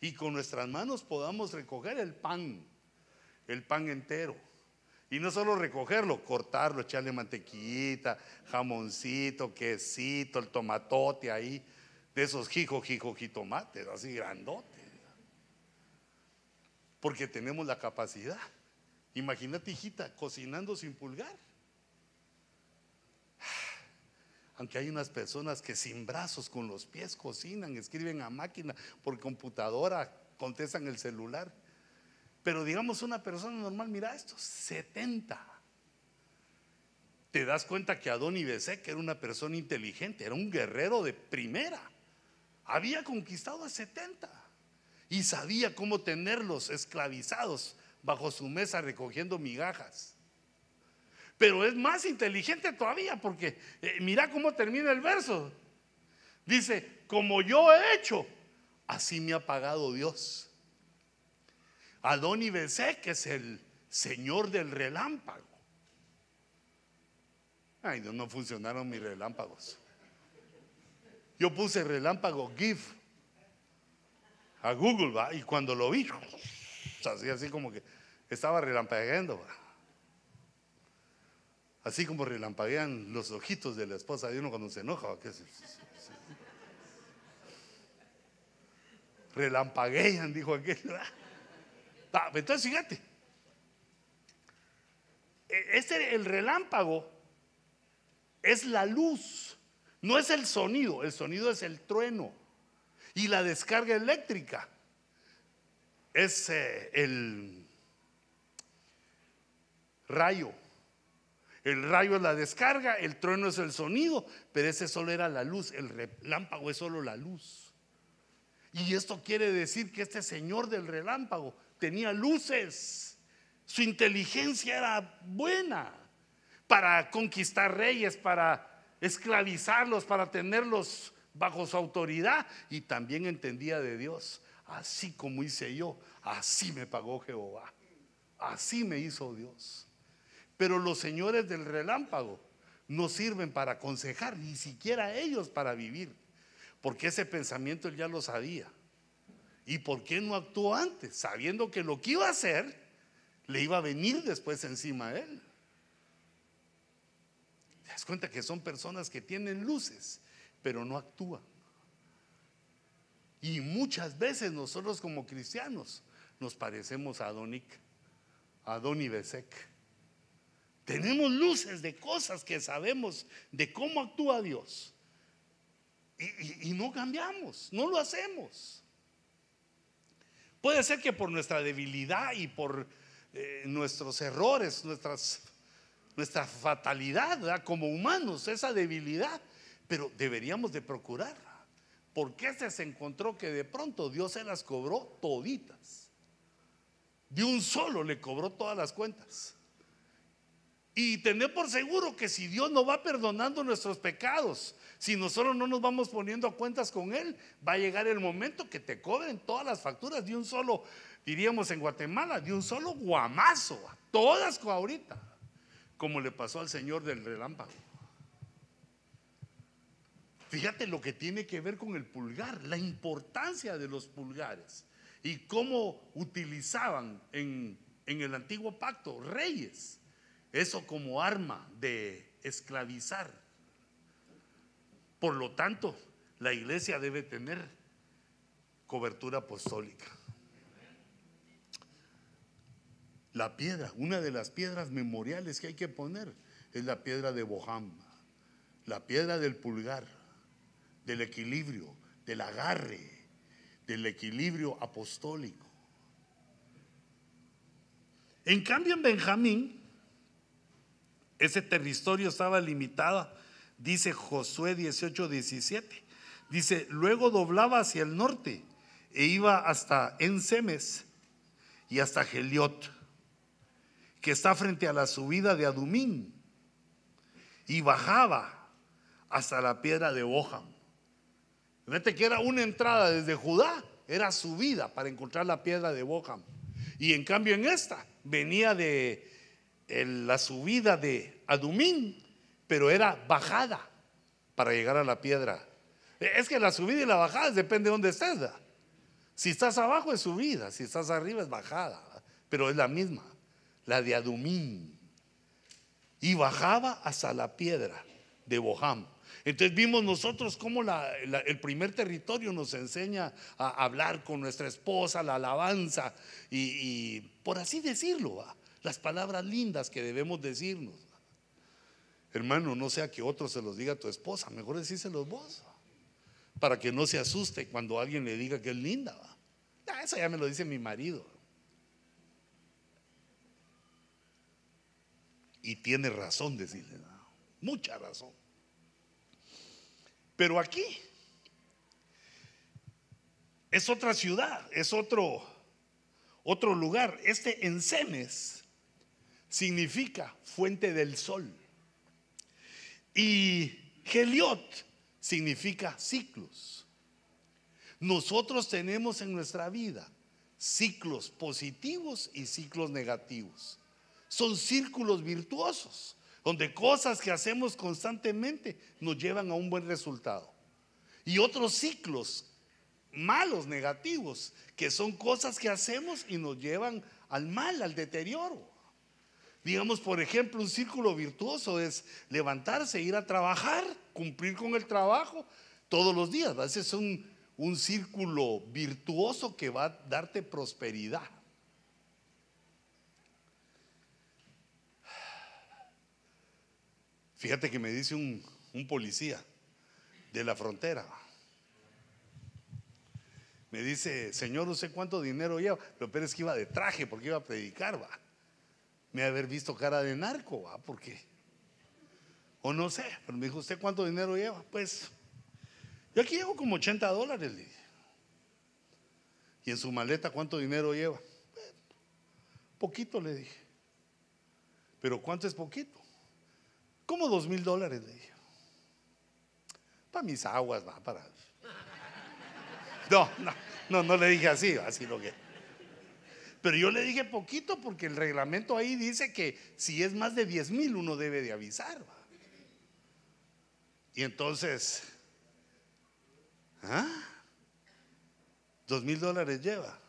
Y con nuestras manos podamos recoger el pan, el pan entero. Y no solo recogerlo, cortarlo, echarle mantequillita, jamoncito, quesito, el tomatote ahí, de esos jijo, jijo, jitomates, así grandotes. Porque tenemos la capacidad. Imagínate, hijita, cocinando sin pulgar. Aunque hay unas personas que sin brazos, con los pies cocinan, escriben a máquina, por computadora, contestan el celular. Pero digamos una persona normal, mira esto, 70. Te das cuenta que Adoni Besek era una persona inteligente, era un guerrero de primera. Había conquistado a 70 y sabía cómo tenerlos esclavizados bajo su mesa recogiendo migajas. Pero es más inteligente todavía porque eh, mira cómo termina el verso. Dice, como yo he hecho, así me ha pagado Dios. Adoni que es el señor del relámpago. Ay, no, no funcionaron mis relámpagos. Yo puse relámpago GIF a Google, ¿va? y cuando lo vi, así, así como que estaba relampagueando. Así como relampaguean los ojitos de la esposa de uno cuando se enoja. Relampaguean, dijo aquel. Entonces, fíjate, este, el relámpago es la luz, No es el sonido, el sonido es el trueno. Y la descarga eléctrica es eh, el rayo. El rayo es la descarga, el trueno es el sonido, pero ese solo era la luz, el relámpago es solo la luz. Y esto quiere decir que este señor del relámpago tenía luces, su inteligencia era buena para conquistar reyes, para esclavizarlos, para tenerlos bajo su autoridad y también entendía de Dios. Así como hice yo, así me pagó Jehová. Así me hizo Dios. Pero los señores del relámpago no sirven para aconsejar, ni siquiera ellos para vivir, porque ese pensamiento él ya lo sabía. ¿Y por qué no actuó antes? Sabiendo que lo que iba a hacer le iba a venir después encima a él. ¿Te das cuenta que son personas que tienen luces, pero no actúan? Y muchas veces nosotros como cristianos nos parecemos a Adonic, a Adoni Besek. Tenemos luces de cosas que sabemos de cómo actúa Dios. Y, no cambiamos, no lo hacemos. Puede ser que por nuestra debilidad y por eh, nuestros errores, nuestras, nuestra fatalidad como humanos, esa debilidad, pero deberíamos de procurar. Porque este se encontró que de pronto Dios se las cobró toditas. De un solo le cobró todas las cuentas. Y tener por seguro que si Dios no va perdonando nuestros pecados, si nosotros no nos vamos poniendo a cuentas con Él, va a llegar el momento que te cobren todas las facturas de un solo, diríamos en Guatemala, de un solo guamazo, todas ahorita, como le pasó al Señor del relámpago. Fíjate lo que tiene que ver con el pulgar, la importancia de los pulgares y cómo utilizaban en, en el antiguo pacto reyes eso como arma de esclavizar. Por lo tanto, la iglesia debe tener cobertura apostólica. La piedra, una de las piedras memoriales que hay que poner es la piedra de Boham, la piedra del pulgar, del equilibrio, del agarre, del equilibrio apostólico. En cambio, en Benjamín, ese territorio estaba limitado, dice Josué 18, 17. Dice, luego doblaba hacia el norte e iba hasta Ensemes y hasta Geliot, que está frente a la subida de Adumín, y bajaba hasta la piedra de Boham. Fíjate que era una entrada desde Judá, era subida para encontrar la piedra de Boham. Y en cambio en esta venía de la subida de Adumín, pero era bajada para llegar a la piedra. Es que la subida y la bajada depende de dónde estés. Si estás abajo es subida, si estás arriba es bajada, pero es la misma, la de Adumín. Y bajaba hasta la piedra de Boham. Entonces vimos nosotros cómo el primer territorio nos enseña a hablar con nuestra esposa, la alabanza, y, por así decirlo, las palabras lindas que debemos decirnos. Hermano, no sea que otro se los diga a tu esposa, mejor decíselos vos, para que no se asuste cuando alguien le diga que es linda. Ah, eso ya me lo dice mi marido. Y tiene razón decirle, mucha razón. Pero aquí es otra ciudad, es otro, otro lugar. Este Ensemes significa fuente del sol. Y Heliot significa ciclos. Nosotros tenemos en nuestra vida ciclos positivos y ciclos negativos. Son círculos virtuosos, donde cosas que hacemos constantemente nos llevan a un buen resultado. Y otros ciclos malos, negativos, que son cosas que hacemos y nos llevan al mal, al deterioro. Digamos, por ejemplo, un círculo virtuoso es levantarse, ir a trabajar, cumplir con el trabajo todos los días. Ese es un, un círculo virtuoso que va a darte prosperidad. Fíjate que me dice un, un policía, de la frontera. Me dice, Señor, no sé cuánto dinero lleva. Lo peor es que iba de traje porque iba a predicar, va. Me ha haber visto cara de narco, va, ¿por qué? O no sé, pero me dijo, ¿usted cuánto dinero lleva? Pues, yo aquí llevo como 80 dólares, le dije. ¿Y en su maleta cuánto dinero lleva? Poquito, le dije. ¿Pero cuánto es poquito? Como dos mil dólares, le dije. Para mis aguas, va, para. No, no, no, no le dije así, así lo que. Pero yo le dije poquito porque el reglamento ahí dice que si es más de 10 mil uno debe de avisar. ¿va? Y entonces, ¿ah? Dos mil dólares lleva.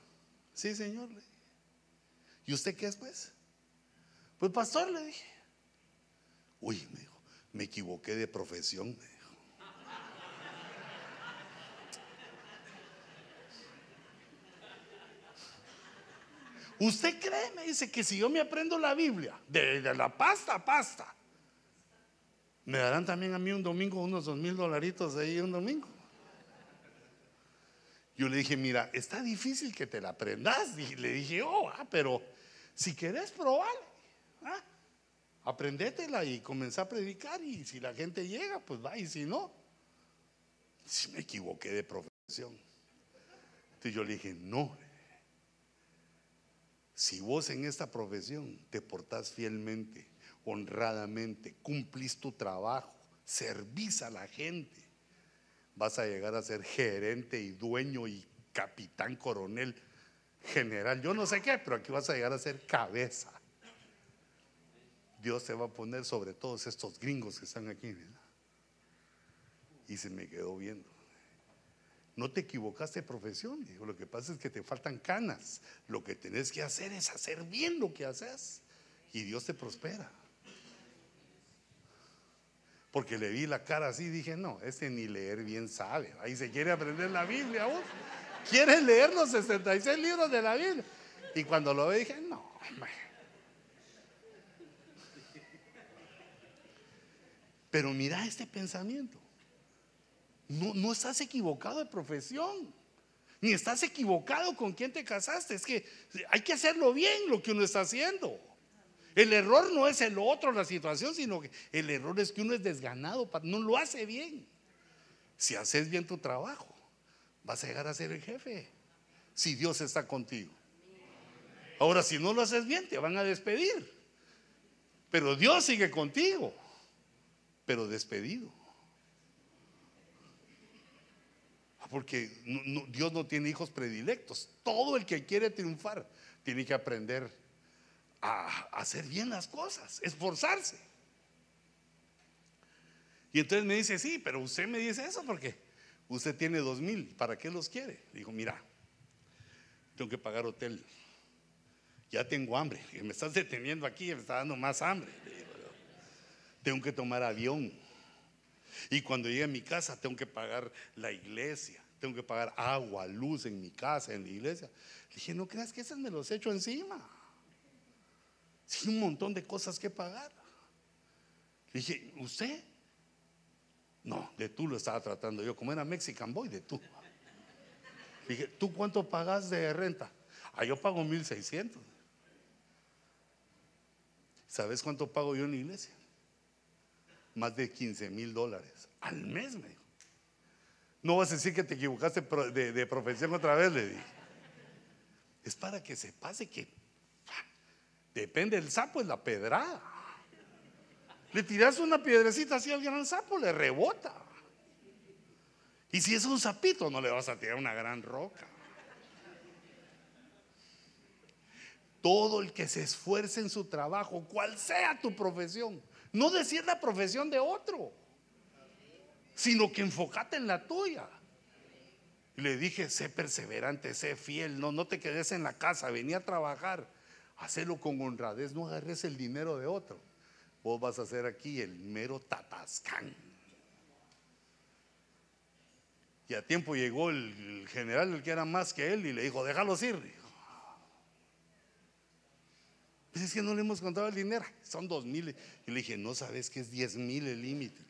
Sí, señor. ¿Y usted qué es, pues? Pues pastor, le dije. Uy, me dijo, me equivoqué de profesión, ¿Usted cree, me dice, que si yo me aprendo la Biblia, de, la pasta a pasta, me darán también a mí un domingo unos dos mil dolaritos ahí un domingo? Yo le dije, mira, está difícil que te la aprendas. Y le dije, oh, ah, pero si querés probar, ah, aprendétela y comenzá a predicar. Y si la gente llega, pues va. Y si no, si me equivoqué de profesión. Entonces yo le dije, no. Si vos en esta profesión te portás fielmente, honradamente, cumplís tu trabajo, servís a la gente, vas a llegar a ser gerente y dueño y capitán, coronel, general, yo no sé qué, pero aquí vas a llegar a ser cabeza. Dios te va a poner sobre todos estos gringos que están aquí. Y se me quedó viendo. No te equivocaste de profesión. Lo que pasa es que te faltan canas. Lo que tenés que hacer es hacer bien lo que haces. Y Dios te prospera. Porque le vi la cara así, dije, no, este ni leer bien sabe. Ahí se quiere aprender la Biblia vos. Quiere leer los 66 libros de la Biblia. Y cuando lo ve dije, no, Pero mira este pensamiento. No, no estás equivocado de profesión. Ni estás equivocado con quien te casaste. Es que hay que hacerlo bien lo que uno está haciendo. El error no es el otro, la situación, sino que el error es que uno es desganado, no lo hace bien. Si haces bien tu trabajo, vas a llegar a ser el jefe. Si Dios está contigo. Ahora, si no lo haces bien, te van a despedir. Pero Dios sigue contigo, pero despedido. Porque Dios no tiene hijos predilectos. Todo el que quiere triunfar tiene que aprender a hacer bien las cosas, esforzarse. Y entonces me dice, sí, pero usted me dice eso porque usted tiene dos mil, ¿para qué los quiere? Digo, mira, tengo que pagar hotel, ya tengo hambre, me estás deteniendo aquí, me está dando más hambre. Tengo que tomar avión. Y cuando llegue a mi casa, tengo que pagar la iglesia, tengo que pagar agua, luz en mi casa, en la iglesia. Le dije, no creas que esas me los echo encima. Sí, un montón de cosas que pagar. Le dije, ¿usted? No, de tú lo estaba tratando yo. Como era Mexican Boy, de tú. Le dije, ¿tú cuánto pagas de renta? Ah, yo pago 1600. ¿Sabes cuánto pago yo en la iglesia? Más de 15 mil dólares al mes, me dijo. No vas a decir que te equivocaste de, de profesión otra vez, le dije. Es para que se pase que Depende del sapo, es la pedrada. Le tiras una piedrecita así al gran sapo, le rebota. Y si es un sapito, no le vas a tirar una gran roca. Todo el que se esfuerce en su trabajo, cual sea tu profesión, no decir la profesión de otro, sino que enfócate en la tuya. le dije, sé perseverante, sé fiel, no, no te quedes en la casa, venía a trabajar. Hacelo con honradez, no agarres el dinero de otro. Vos vas a ser aquí el mero tatascán. Y a tiempo llegó el, general, el que era más que él, y le dijo, déjalos ir. Pues es que no le hemos contado el dinero, son dos mil. Y le dije, no sabes que es diez mil el límite.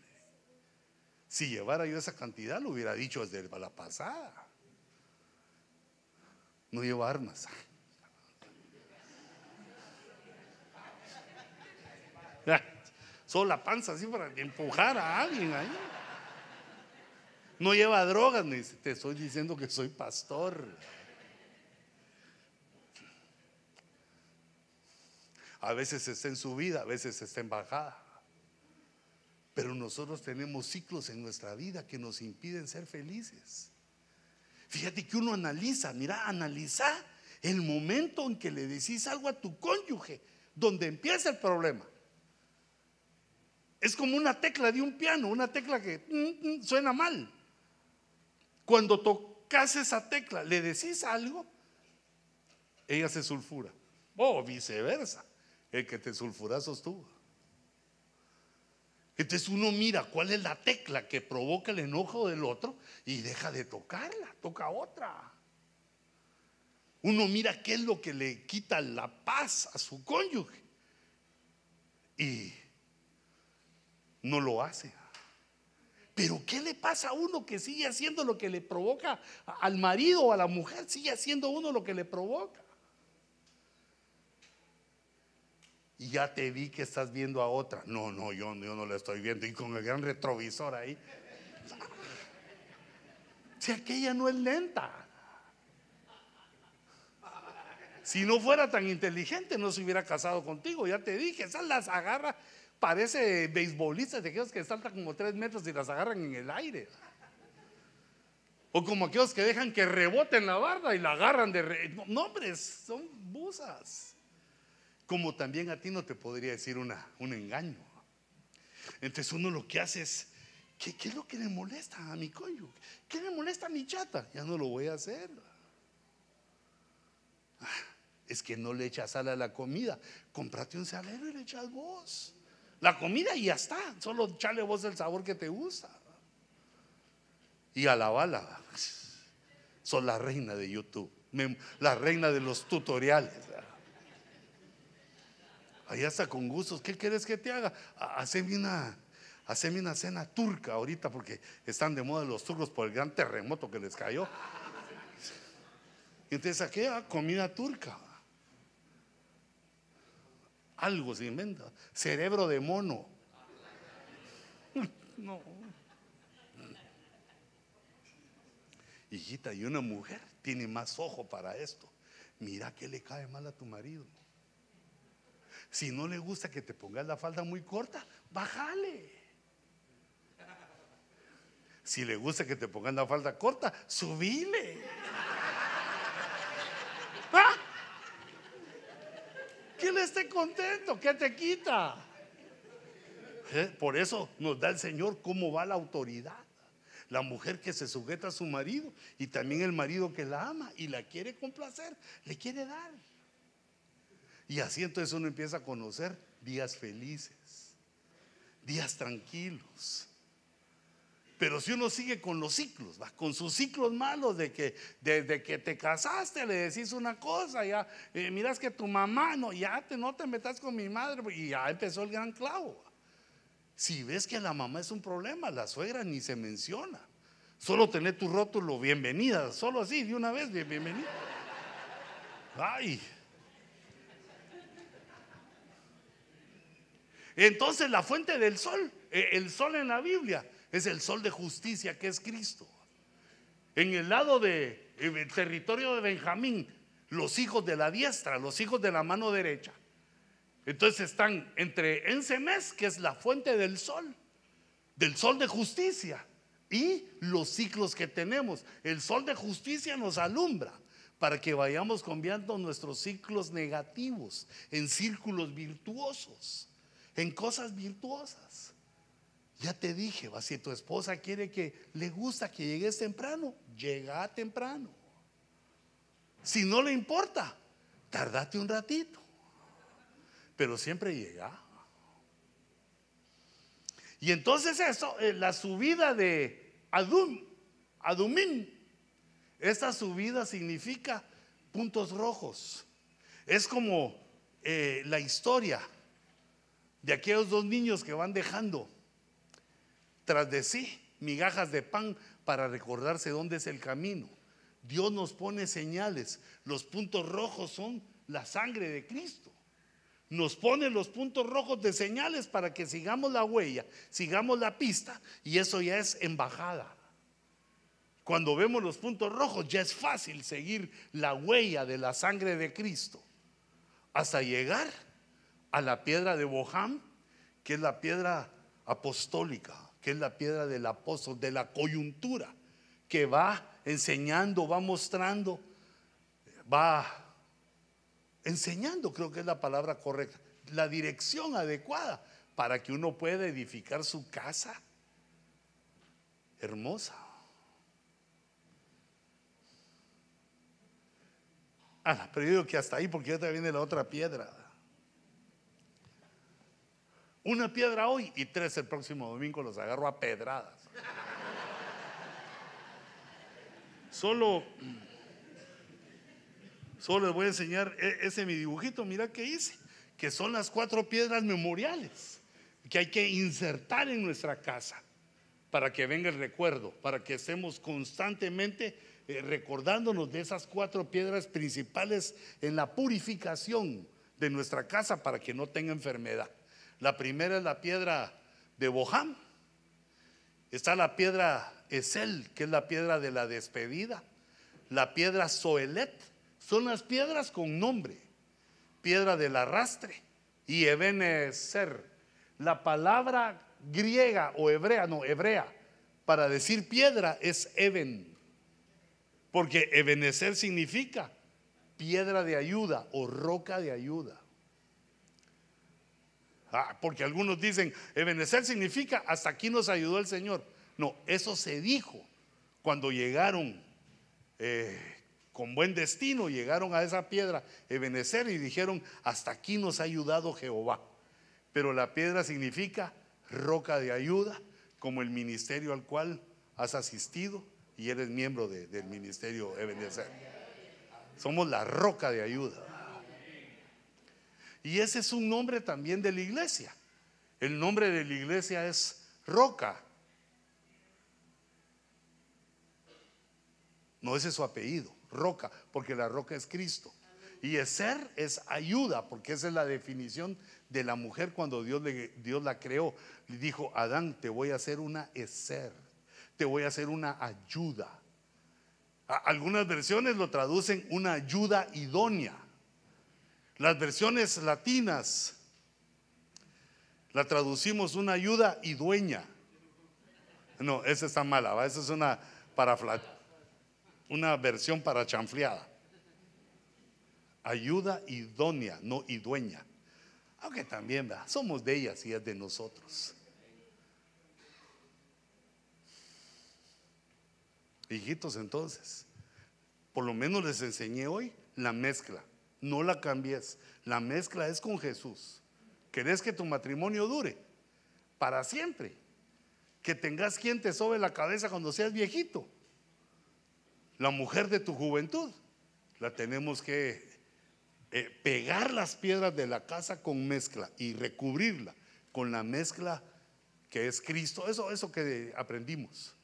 Si llevara yo esa cantidad, lo hubiera dicho desde la pasada. No lleva armas. Solo la panza así para empujar a alguien ahí. No lleva drogas, me dice, te estoy diciendo que soy pastor. A veces está en subida, a veces está en bajada. Pero nosotros tenemos ciclos en nuestra vida que nos impiden ser felices. Fíjate que uno analiza, mira, analiza el momento en que le decís algo a tu cónyuge, donde empieza el problema. Es como una tecla de un piano, una tecla que mm, mm, suena mal. Cuando tocas esa tecla, le decís algo, ella se sulfura. O viceversa, el que te sulfura sos tú. Entonces uno mira cuál es la tecla que provoca el enojo del otro y deja de tocarla, toca otra. Uno mira qué es lo que le quita la paz a su cónyuge y no lo hace. Pero ¿qué le pasa a uno que sigue haciendo lo que le provoca al marido o a la mujer? Sigue haciendo uno lo que le provoca. Y ya te vi que estás viendo a otra. No, no, yo, yo no la estoy viendo. Y con el gran retrovisor ahí. Si aquella no es lenta. Si no fuera tan inteligente, no se hubiera casado contigo. Ya te dije, esas las agarra Parece beisbolistas de aquellos que saltan como tres metros y las agarran en el aire. O como aquellos que dejan que reboten la barda y la agarran de... No, hombre, son busas. Como también a ti no te podría decir una, un engaño. Entonces uno lo que hace es, ¿qué, ¿qué, es lo que le molesta a mi coño? ¿Qué le molesta a mi chata? Ya no lo voy a hacer. Ah, es que no le echas sal a la comida. Comprate un salero y le echas vos. La comida y ya está. Solo echarle vos el sabor que te gusta. Y a la bala. Son la reina de YouTube. La reina de los tutoriales. Ahí está con gustos. ¿Qué quieres que te haga? Haceme una, haceme una cena turca ahorita porque están de moda los turcos por el gran terremoto que les cayó. Entonces, aquí comida turca algo se inventa. Cerebro de mono. No. Hijita, y una mujer tiene más ojo para esto. Mira que le cae mal a tu marido. Si no le gusta que te pongas la falda muy corta, bájale. Si le gusta que te pongas la falda corta, subile. ¿Ah? que él esté contento, que te quita. ¿Eh? Por eso nos da el Señor cómo va la autoridad. La mujer que se sujeta a su marido y también el marido que la ama y la quiere complacer, le quiere dar. Y así entonces uno empieza a conocer días felices, días tranquilos, pero si uno sigue con los ciclos, ¿va? con sus ciclos malos de que desde que te casaste le decís una cosa, ya eh, miras que tu mamá, no, ya te, no te metas con mi madre, y ya empezó el gran clavo. Si ves que la mamá es un problema, la suegra ni se menciona. Solo tener tu rótulo, bienvenida, solo así, de una vez, bienvenida. Ay. Entonces la fuente del sol, eh, el sol en la Biblia, es el sol de justicia que es Cristo. En el lado del de, territorio de Benjamín, los hijos de la diestra, los hijos de la mano derecha. Entonces están entre Ensemes, que es la fuente del sol, del sol de justicia, y los ciclos que tenemos. El sol de justicia nos alumbra para que vayamos cambiando nuestros ciclos negativos en círculos virtuosos, en cosas virtuosas. Ya te dije, va, si tu esposa quiere que le gusta que llegues temprano, llega temprano. Si no le importa, tardate un ratito. Pero siempre llega. Y entonces eso, eh, la subida de Adum, Adumim, esta subida significa puntos rojos. Es como eh, la historia de aquellos dos niños que van dejando tras de sí migajas de pan para recordarse dónde es el camino. Dios nos pone señales. Los puntos rojos son la sangre de Cristo. Nos pone los puntos rojos de señales para que sigamos la huella, sigamos la pista y eso ya es embajada. Cuando vemos los puntos rojos ya es fácil seguir la huella de la sangre de Cristo hasta llegar a la piedra de Boham, que es la piedra apostólica, que es la piedra del apóstol, de la coyuntura, que va enseñando, va mostrando, va enseñando, creo que es la palabra correcta, la dirección adecuada para que uno pueda edificar su casa hermosa. Ah, pero yo digo que hasta ahí porque ya te viene la otra piedra. Una piedra hoy y tres el próximo domingo los agarro a pedradas. Solo, solo les voy a enseñar e, ese mi dibujito, mira qué hice, que son las cuatro piedras memoriales que hay que insertar en nuestra casa para que venga el recuerdo, para que estemos constantemente eh, recordándonos de esas cuatro piedras principales en la purificación de nuestra casa para que no tenga enfermedad. La primera es la piedra de Boham. Está la piedra Esel, que es la piedra de la despedida. La piedra Soelet. Son las piedras con nombre. Piedra del arrastre. Y Ebenezer. La palabra griega o hebrea, no, hebrea, para decir piedra es Eben. Porque Ebenezer significa piedra de ayuda o roca de ayuda. Ah, porque algunos dicen, Ebenezer significa hasta aquí nos ayudó el Señor. No, eso se dijo cuando llegaron eh, con buen destino, llegaron a esa piedra Ebenezer y dijeron, hasta aquí nos ha ayudado Jehová. Pero la piedra significa roca de ayuda, como el ministerio al cual has asistido y eres miembro del ministerio Ebenezer. Somos la roca de ayuda. Y ese es un nombre también de la iglesia. El nombre de la iglesia es roca. No ese es su apellido, roca, porque la roca es Cristo. Y ser es ayuda, porque esa es la definición de la mujer cuando Dios, le, Dios la creó. Le dijo, Adán, te voy a hacer una ser te voy a hacer una ayuda. Algunas versiones lo traducen una ayuda idónea. Las versiones latinas la traducimos una ayuda idueña. No, esa está mala, esa es una para una versión para chanfleada. Ayuda idónea, no idueña. Aunque también somos de ellas y es de nosotros. Hijitos, entonces, por lo menos les enseñé hoy la mezcla. No la cambies. La mezcla es con Jesús. ¿Querés que tu matrimonio dure? Para siempre. Que tengas quien te sobe la cabeza cuando seas viejito. La mujer de tu juventud. La tenemos que eh, pegar las piedras de la casa con mezcla y recubrirla con la mezcla que es Cristo. Eso, eso que aprendimos.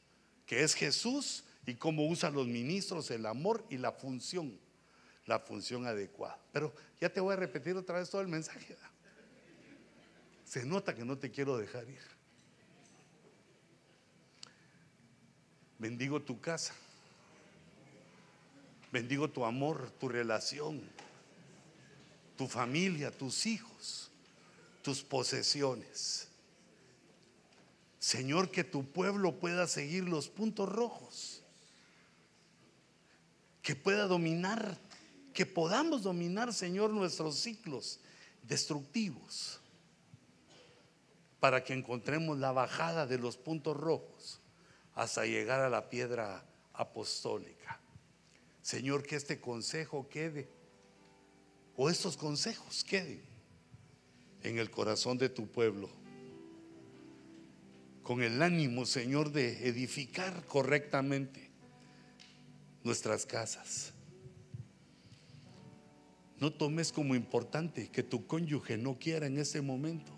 Que es Jesús y cómo usan los ministros el amor y la función, la función adecuada. Pero ya te voy a repetir otra vez todo el mensaje. Se nota que no te quiero dejar ir. Bendigo tu casa. Bendigo tu amor, tu relación, tu familia, tus hijos, tus posesiones. Señor, que tu pueblo pueda seguir los puntos rojos que pueda dominar, que podamos dominar, Señor, nuestros ciclos destructivos, para que encontremos la bajada de los puntos rojos hasta llegar a la piedra apostólica. Señor, que este consejo quede, o estos consejos queden en el corazón de tu pueblo, con el ánimo, Señor, de edificar correctamente nuestras casas. No tomes como importante que tu cónyuge no quiera en ese momento.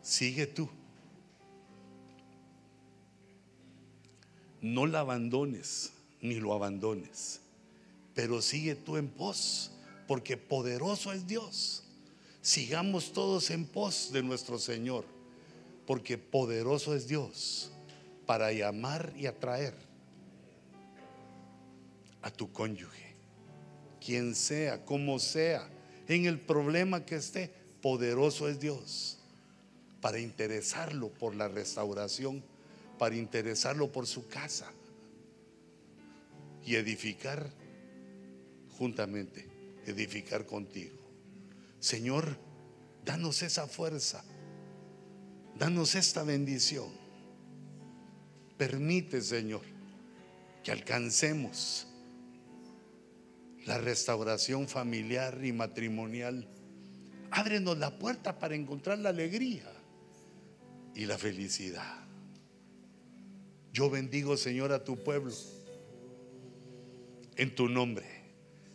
Sigue tú. no la abandones ni lo abandones, pero sigue tú en pos, porque poderoso es Dios. Sigamos todos en pos de nuestro Señor, porque poderoso es Dios para llamar y atraer a tu cónyuge, quien sea, como sea, en el problema que esté, poderoso es Dios para interesarlo por la restauración, para interesarlo por su casa y edificar juntamente, edificar contigo. Señor, danos esa fuerza, danos esta bendición. Permite, Señor, que alcancemos la restauración familiar y matrimonial. Ábrenos la puerta para encontrar la alegría y la felicidad. Yo bendigo, Señor, a tu pueblo en tu nombre.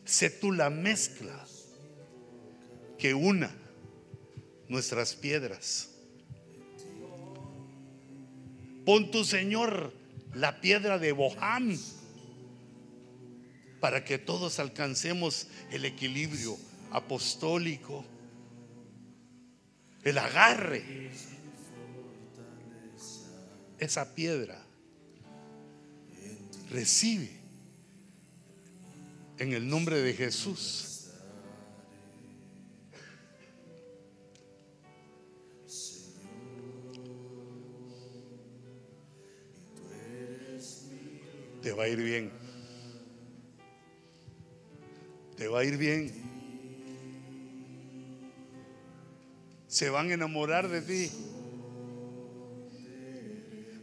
Sé tú la mezcla que una nuestras piedras. Pon tu Señor la piedra de Boham para que todos alcancemos el equilibrio apostólico, el agarre. Esa piedra recibe en el nombre de Jesús. Te va a ir bien. Va a ir bien. Se van a enamorar de ti.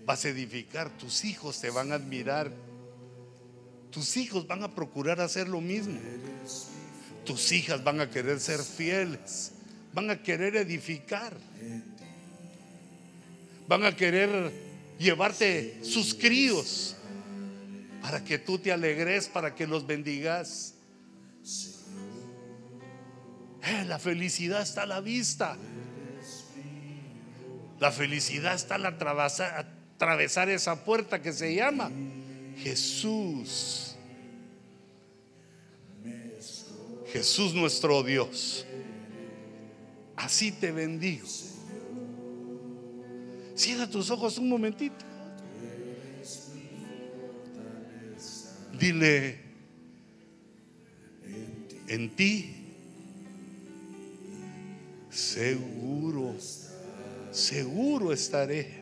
Vas a edificar. Tus hijos te van a admirar. Tus hijos van a procurar hacer lo mismo. Tus hijas van a querer ser fieles. Van a querer edificar. Van a querer llevarte sus críos para que tú te alegres, para que los bendigas. La felicidad está a la vista. La felicidad está al atravesar, atravesar esa puerta que se llama Jesús. Jesús nuestro Dios. Así te bendigo. Cierra tus ojos un momentito. Dile, en ti, seguro, seguro estaré.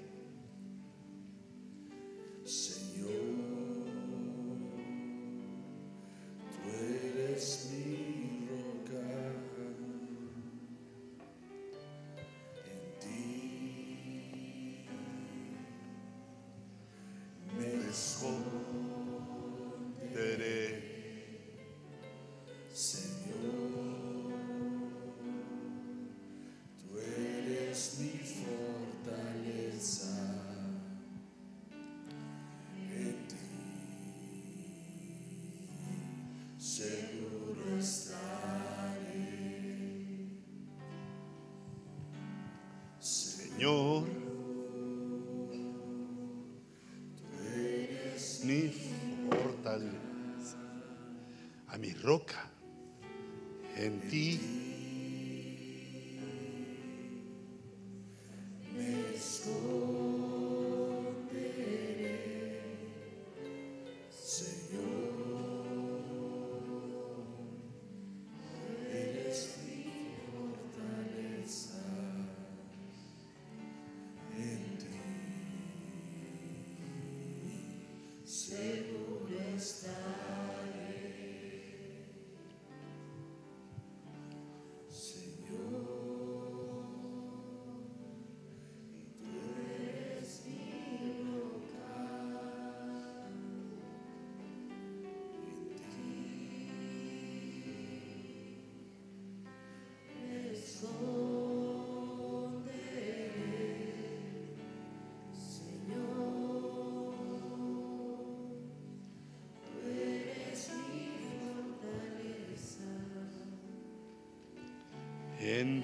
En